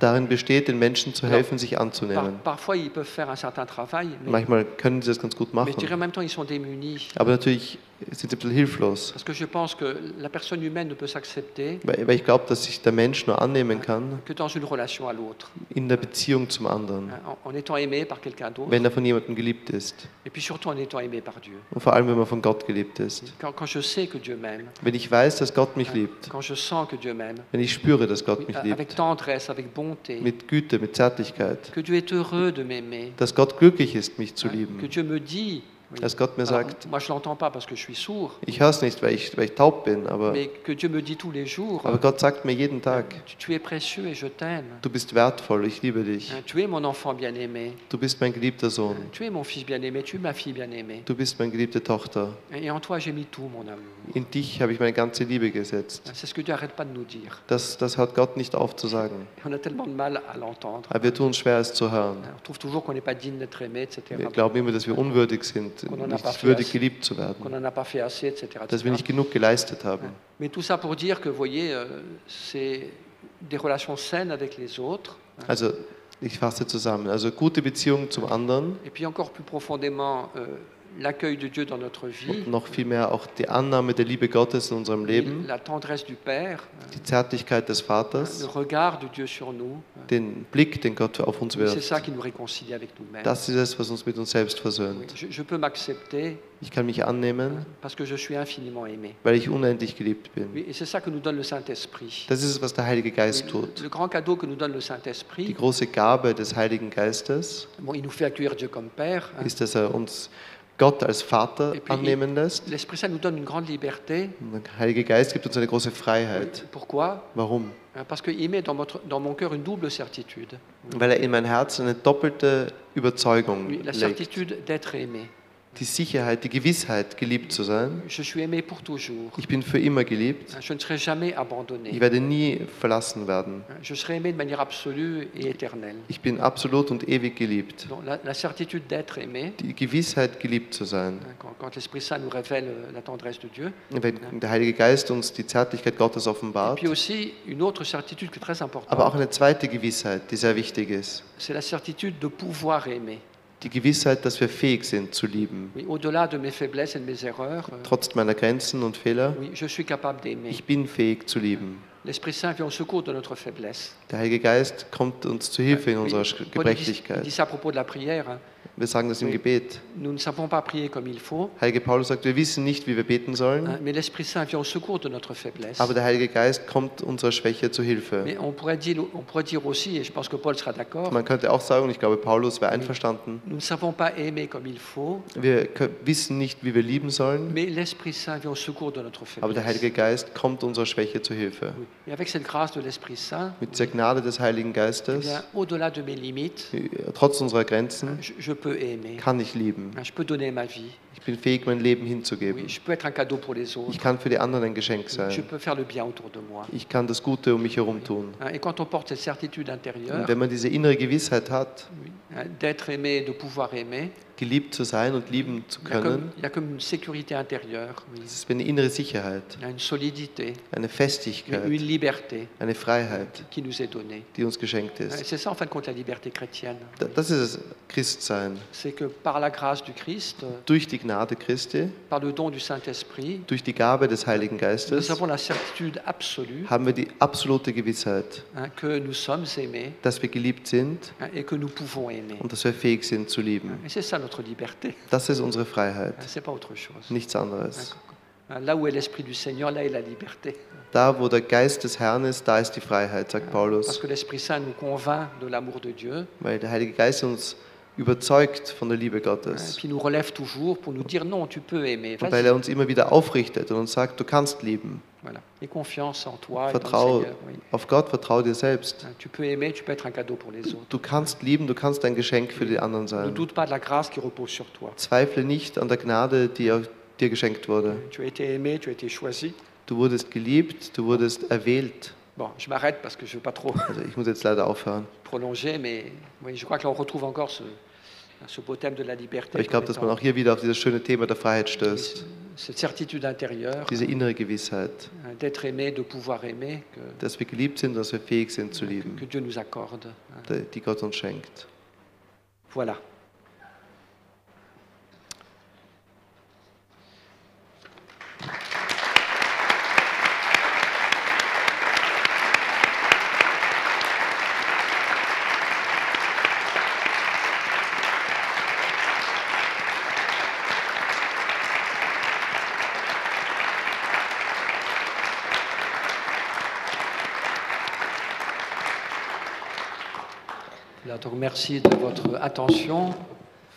darin besteht, den Menschen zu helfen, sich anzunehmen. parfois, ils peuvent faire un certain travail, mais, Manchmal können sie das ganz gut mais je dirais en machen, même temps, ils sont démunis. aber natürlich sind ein bisschen hilflos. Parce que je pense que la personne humaine ne peut s'accepter Weil weil ich glaube, dass sich der Mensch nur annehmen kann que dans une relation à l'autre, in der Beziehung zum anderen, hein, en, en étant aimé par quelqu'un d'autre, wenn er von jemandem geliebt ist. et puis surtout en étant aimé par Dieu. Und vor allem, wenn man von Gott geliebt ist. Quand, quand je sais que Dieu m'aime, Wenn ich weiß, dass Gott mich liebt, quand je sens que Dieu m'aime, wenn ich spüre, dass Gott mich avec liebt, tendresse, avec bonté, mit Güte, mit Zärtlichkeit, que Dieu est heureux de m'aimer, dass Gott glücklich ist, mich zu que lieben, Dieu me dit, dass Gott mir sagt, ich höre es nicht, weil ich, weil ich taub bin, aber, aber Gott sagt mir jeden Tag, du bist wertvoll, ich liebe dich, du bist mein geliebter Sohn, du bist meine geliebte Tochter, in dich habe ich meine ganze Liebe gesetzt. Das, das hört Gott nicht auf zu sagen. Aber wir tun schwer, es zu hören. Wir glauben immer, dass wir unwürdig sind, nicht würdig geliebt zu werden, dass wir nicht genug geleistet haben. Euh. Also, ich fasse zusammen. Also gute Beziehung zum anderen Et puis encore plus profondément, euh, l'accueil de Dieu dans notre vie, und noch viel mehr auch die Annahme der Liebe Gottes in unserem Leben, la tendresse du Père, die Zärtlichkeit des le Vaters, regard de Dieu sur nous. den Blick, den Gott auf uns C'est wirft. ça qui nous réconcilie avec nous-mêmes. Das ist es, was uns mit uns selbst versöhnt. Je, je peux m'accepter Ich kann mich annehmen, parce que je suis infiniment aimé. weil ich unendlich geliebt bin. Oui, et c'est ça que nous donne le Saint-Esprit. Das ist es, was der Heilige Geist Oui, tut. Le, le grand cadeau que nous donne le Die Saint-Esprit, große Gabe des Heiligen Geistes bon, il nous fait accueillir Dieu comme Père. hein. ist, dass er uns Gott als Vater annehmen lässt. L'Esprit nous donne une grande liberté. Der Heilige Geist gibt uns eine große Freiheit. Pourquoi Warum? Parce qu'il met dans, votre- dans mon cœur une double certitude. Weil er in mein Herz eine doppelte Überzeugung Oui, la legt. certitude d'être aimé. Die Sicherheit, die Gewissheit, geliebt zu sein. Ich bin für immer geliebt. Ne Ich werde nie verlassen werden. Ich bin absolut und ewig geliebt. Die Gewissheit, geliebt zu sein. Wenn der Heilige Geist uns die Zärtlichkeit Gottes offenbart. Aber auch eine zweite Gewissheit, die sehr wichtig ist. Die Gewissheit, dass wir fähig sind zu lieben. Oui, Au-delà de mes faiblesses et de mes erreurs, euh, Trotz meiner Grenzen und Fehler. oui, je suis capable d'aimer. Ich bin fähig zu lieben. L'Esprit Saint vient au secours de notre faiblesse. Der Heilige Geist kommt uns zu Hilfe in unserer Gebrechlichkeit. Wir sagen das im. Gebet. Ne Heilige Paulus sagt, wir wissen nicht, wie wir beten sollen, aber der Heilige Geist kommt unserer Schwäche zu Hilfe. Man könnte auch sagen, und ich glaube, Paulus wäre einverstanden, ne wir wissen nicht, wie wir lieben sollen, aber der. Heilige Geist kommt unserer Schwäche zu Hilfe. Mit dieser Gnade des Heiligen eh Geistes, bien, au-delà de mes limites, trotz unserer Grenzen, je, je peux aimer. kann ich lieben. Je peux donner ma vie. Ich bin fähig, mein Leben Oui, hinzugeben. je peux être un cadeau pour les Ich autres. kann für die anderen ein Geschenk Je sein. peux faire le bien autour de moi. Ich kann das Gute um mich herum tun. Et quand on porte cette certitude Und intérieure wenn man diese innere Gewissheit hat, oui, d'être aimé, de pouvoir aimer, geliebt zu sein und lieben zu können, il y a comme une sécurité intérieure, oui. das ist eine innere Sicherheit, il y a une solidité, eine Festigkeit, une liberté eine Freiheit, qui nous est donnée. die uns geschenkt ist. C'est ça en fin de compte la liberté chrétienne. Da- Das ist es, Christsein. C'est que par la grâce du Christ, euh, Durch die Gnade Christi, par le don du Saint-Esprit, durch die Gabe des Heiligen nous Geistes, avons la certitude absolue haben wir die absolute Gewissheit, hein, que nous sommes aimés dass wir geliebt sind hein, et que nous pouvons aimer. und dass wir fähig sind zu lieben. Et c'est ça notre liberté. Das ist unsere Freiheit, Hein, C'est pas autre chose. nichts anderes. Hein, Là où est l'Esprit du Seigneur, là est la liberté. Da, wo der Geist des Herrn ist, da ist die Freiheit, sagt Parce Paulus, que l'Esprit Saint nous convainc de l'amour de Dieu, weil der Heilige Geist uns überzeugt von der Liebe Gottes puis nous relève toujours pour nous dire non, tu peux aimer. und weil er uns immer wieder aufrichtet und uns sagt, du kannst lieben. Voilà. Et confiance en toi et dans le Vertrau oui. auf Gott, vertrau dir selbst. Hein, Tu peux aimer, tu peux être un cadeau pour les autres. Du kannst lieben, du kannst ein Geschenk für die anderen Ne sein. doute pas de la grâce qui repose sur toi. Zweifle nicht an der Gnade, die dir geschenkt wurde. Tu as été aimé, tu as été choisi. Du wurdest geliebt, du wurdest erwählt. Bon, je m'arrête parce que je ne veux pas trop Also ich muss jetzt leider aufhören. prolonger, mais oui, je crois que là, on retrouve encore ce, ich glaube, dass man auch hier wieder auf dieses schöne Thema der Freiheit stößt. Diese innere Gewissheit, dass wir geliebt sind, dass wir fähig sind zu lieben, die Gott uns schenkt. Voilà. Donc merci de votre attention.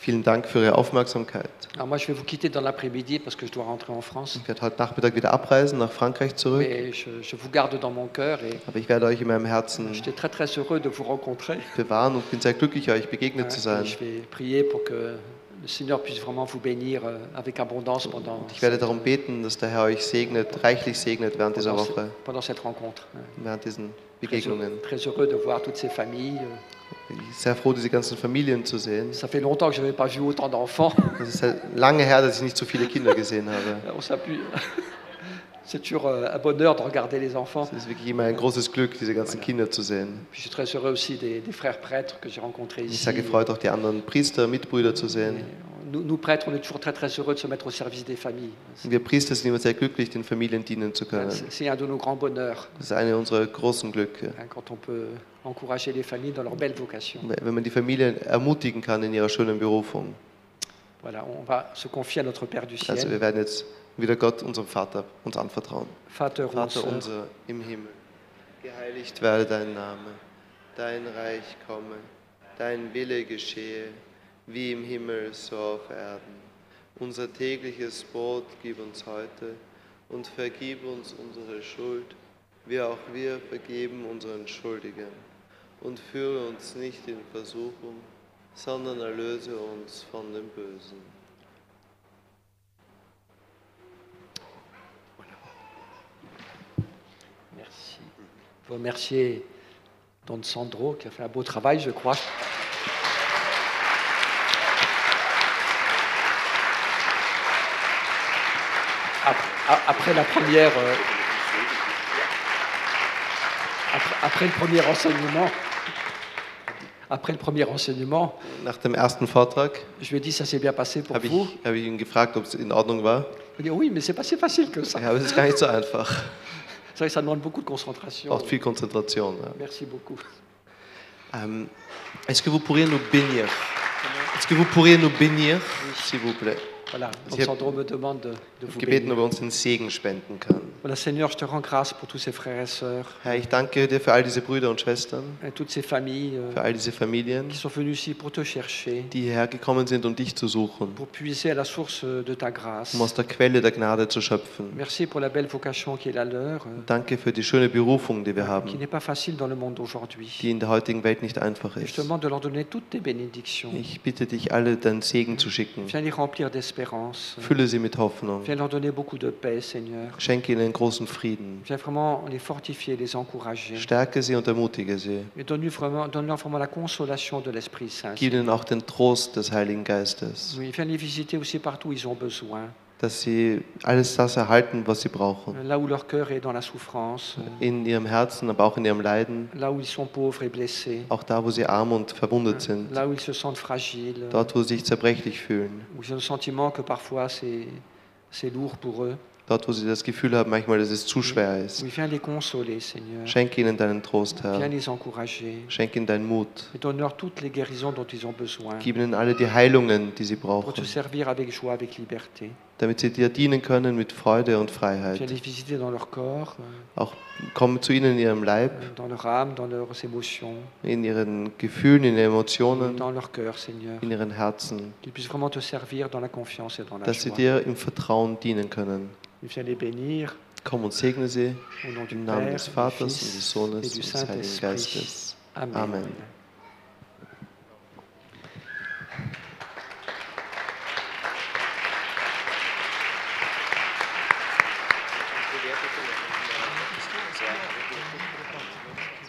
Vielen Dank für Ihre Aufmerksamkeit. Alors moi, je vais vous quitter dans l'après-midi parce que je dois rentrer en France. Ich werde heute Nachmittag wieder abreisen nach Frankreich zurück, Mais je, je vous garde dans mon cœur et aber ich werde euch in meinem Herzen j'étais très très heureux de vous rencontrer. bewahren und bin sehr glücklich, euch begegnet zu sein. je vais prier pour que le Seigneur puisse vraiment vous bénir euh, avec abondance pendant, Ich werde darum beten, dass der Herr euch segnet, reichlich segnet während dieser pendant, Woche, ce- pendant cette rencontre. während diesen Très, heureux- Begegnungen. très heureux de voir toutes ces familles. Ich bin sehr froh, diese ganzen Familien zu sehen. Ça fait longtemps que je n'avais pas vu autant d'enfants. Es ist halt lange her, dass ich nicht so viele Kinder gesehen habe. On s'appuie. C'est toujours euh, un bonheur de regarder les enfants. Es ist wirklich immer ein großes Glück, diese ganzen Kinder zu sehen. Je suis très heureux aussi des, des frères prêtres que j'ai rencontrés Ich ici. sehr gefreut, auch die anderen Priester, Mitbrüder zu Et sehen. Nous, nous, prêtres, on est toujours très très heureux de se mettre au service des familles. Wir Priester sind immer sehr glücklich, den Familien dienen zu können. C'est un de nos grands bonheurs Das ist eine unserer großen Glücke. quand on peut encourager les familles dans leur belle vocation. Wenn man die Familien ermutigen kann in ihrer schönen Berufung. Voilà, on va se confier à notre Père du ciel. Also wir werden jetzt wieder Gott, unserem Vater, uns anvertrauen. Vater Vater unser im Himmel, geheiligt werde dein Name, dein Reich komme, dein Wille geschehe, wie im Himmel, so auf Erden. Unser tägliches Brot gib uns heute und vergib uns unsere Schuld, wie auch wir vergeben unseren Schuldigen. Und führe uns nicht in Versuchung, sondern erlöse uns von dem Bösen. Merci. Vous remercier Don Sandro qui a fait un beau travail, je crois. Après, la première. euh, après, après le premier enseignement, après le premier enseignement, Nach dem ersten Vortrag je lui ai dit ça s'est bien passé pour habe vous. ich, habe ich ihn gefragt, ob es in Ordnung war. Il dit oui, mais c'est pas si facile que ça. Ja, aber es ist gar nicht so einfach. C'est vrai que ça demande beaucoup de concentration. Braucht viel Konzentration. Ja. Merci beaucoup. Euh, Est-ce que vous pourriez nous bénir? Est-ce que vous pourriez nous bénir, s'il vous plaît? Voilà, me demande de, Gebeten, ob er uns den Segen spenden kann. Voilà, Seigneur, je te rends grâce pour tous ces frères et sœurs, Herr, ich danke dir für all diese Brüder und Schwestern, et toutes ces familles euh, für all diese Familien, qui sont venues ici pour te chercher, die hierher gekommen sind, um dich zu suchen, pour puiser à la source euh, de ta grâce. um aus der Quelle der Gnade zu schöpfen. Merci pour la belle vocation qui est la leur, euh, Danke für die schöne Berufung, die wir qui haben, n'est pas facile dans le monde d'aujourd'hui. die in der heutigen Welt nicht einfach Et Je te ist. demande de leur donner toutes tes bénédictions. Ich bitte dich, alle deinen Segen zu schicken. Viens les remplir d'espérance. Fülle sie mit Hoffnung. Viens leur donner beaucoup de paix, Seigneur. Schenke ihnen großen Frieden. Viens vraiment les fortifier, les encourager. Stärke sie und ermutige sie. Et donne-leur vraiment, donne-leur vraiment la consolation de l'Esprit Saint. Gib ihnen auch den Trost des Heiligen Geistes, Oui, viens les visiter aussi partout où ils ont besoin. dass sie alles das erhalten, was sie brauchen. Là où leur cœur est dans la souffrance, In ihrem Herzen, aber auch in ihrem Leiden, là où ils sont pauvres et blessés, auch da, wo sie arm und verwundet sind, là où ils se sentent fragiles, dort, wo sie sich zerbrechlich fühlen, où ils ont le sentiment que parfois c'est, c'est lourd pour eux. dort, wo sie das Gefühl haben, manchmal, dass es zu schwer ist. Oui, viens les consoler, Seigneur. Schenke ihnen deinen Trost, Viens Herr. les encourager. Schenke ihnen deinen Mut. Et donne-leur toutes les guérisons dont ils ont besoin Gib ihnen alle die Heilungen, die sie pour brauchen, te servir avec joie, avec liberté. Damit sie dir dienen können mit Freude und Freiheit. corps, euh, Auch komm zu ihnen in ihrem Leib, âme, émotions, in ihren Gefühlen, in ihren Emotionen, Seigneur. in ihren Herzen, dass sie dir im Vertrauen dienen können. Bénir Komm und segne sie im Namen Père, des Vaters und des Sohnes und des Heiligen. Geistes. Amen. Amen.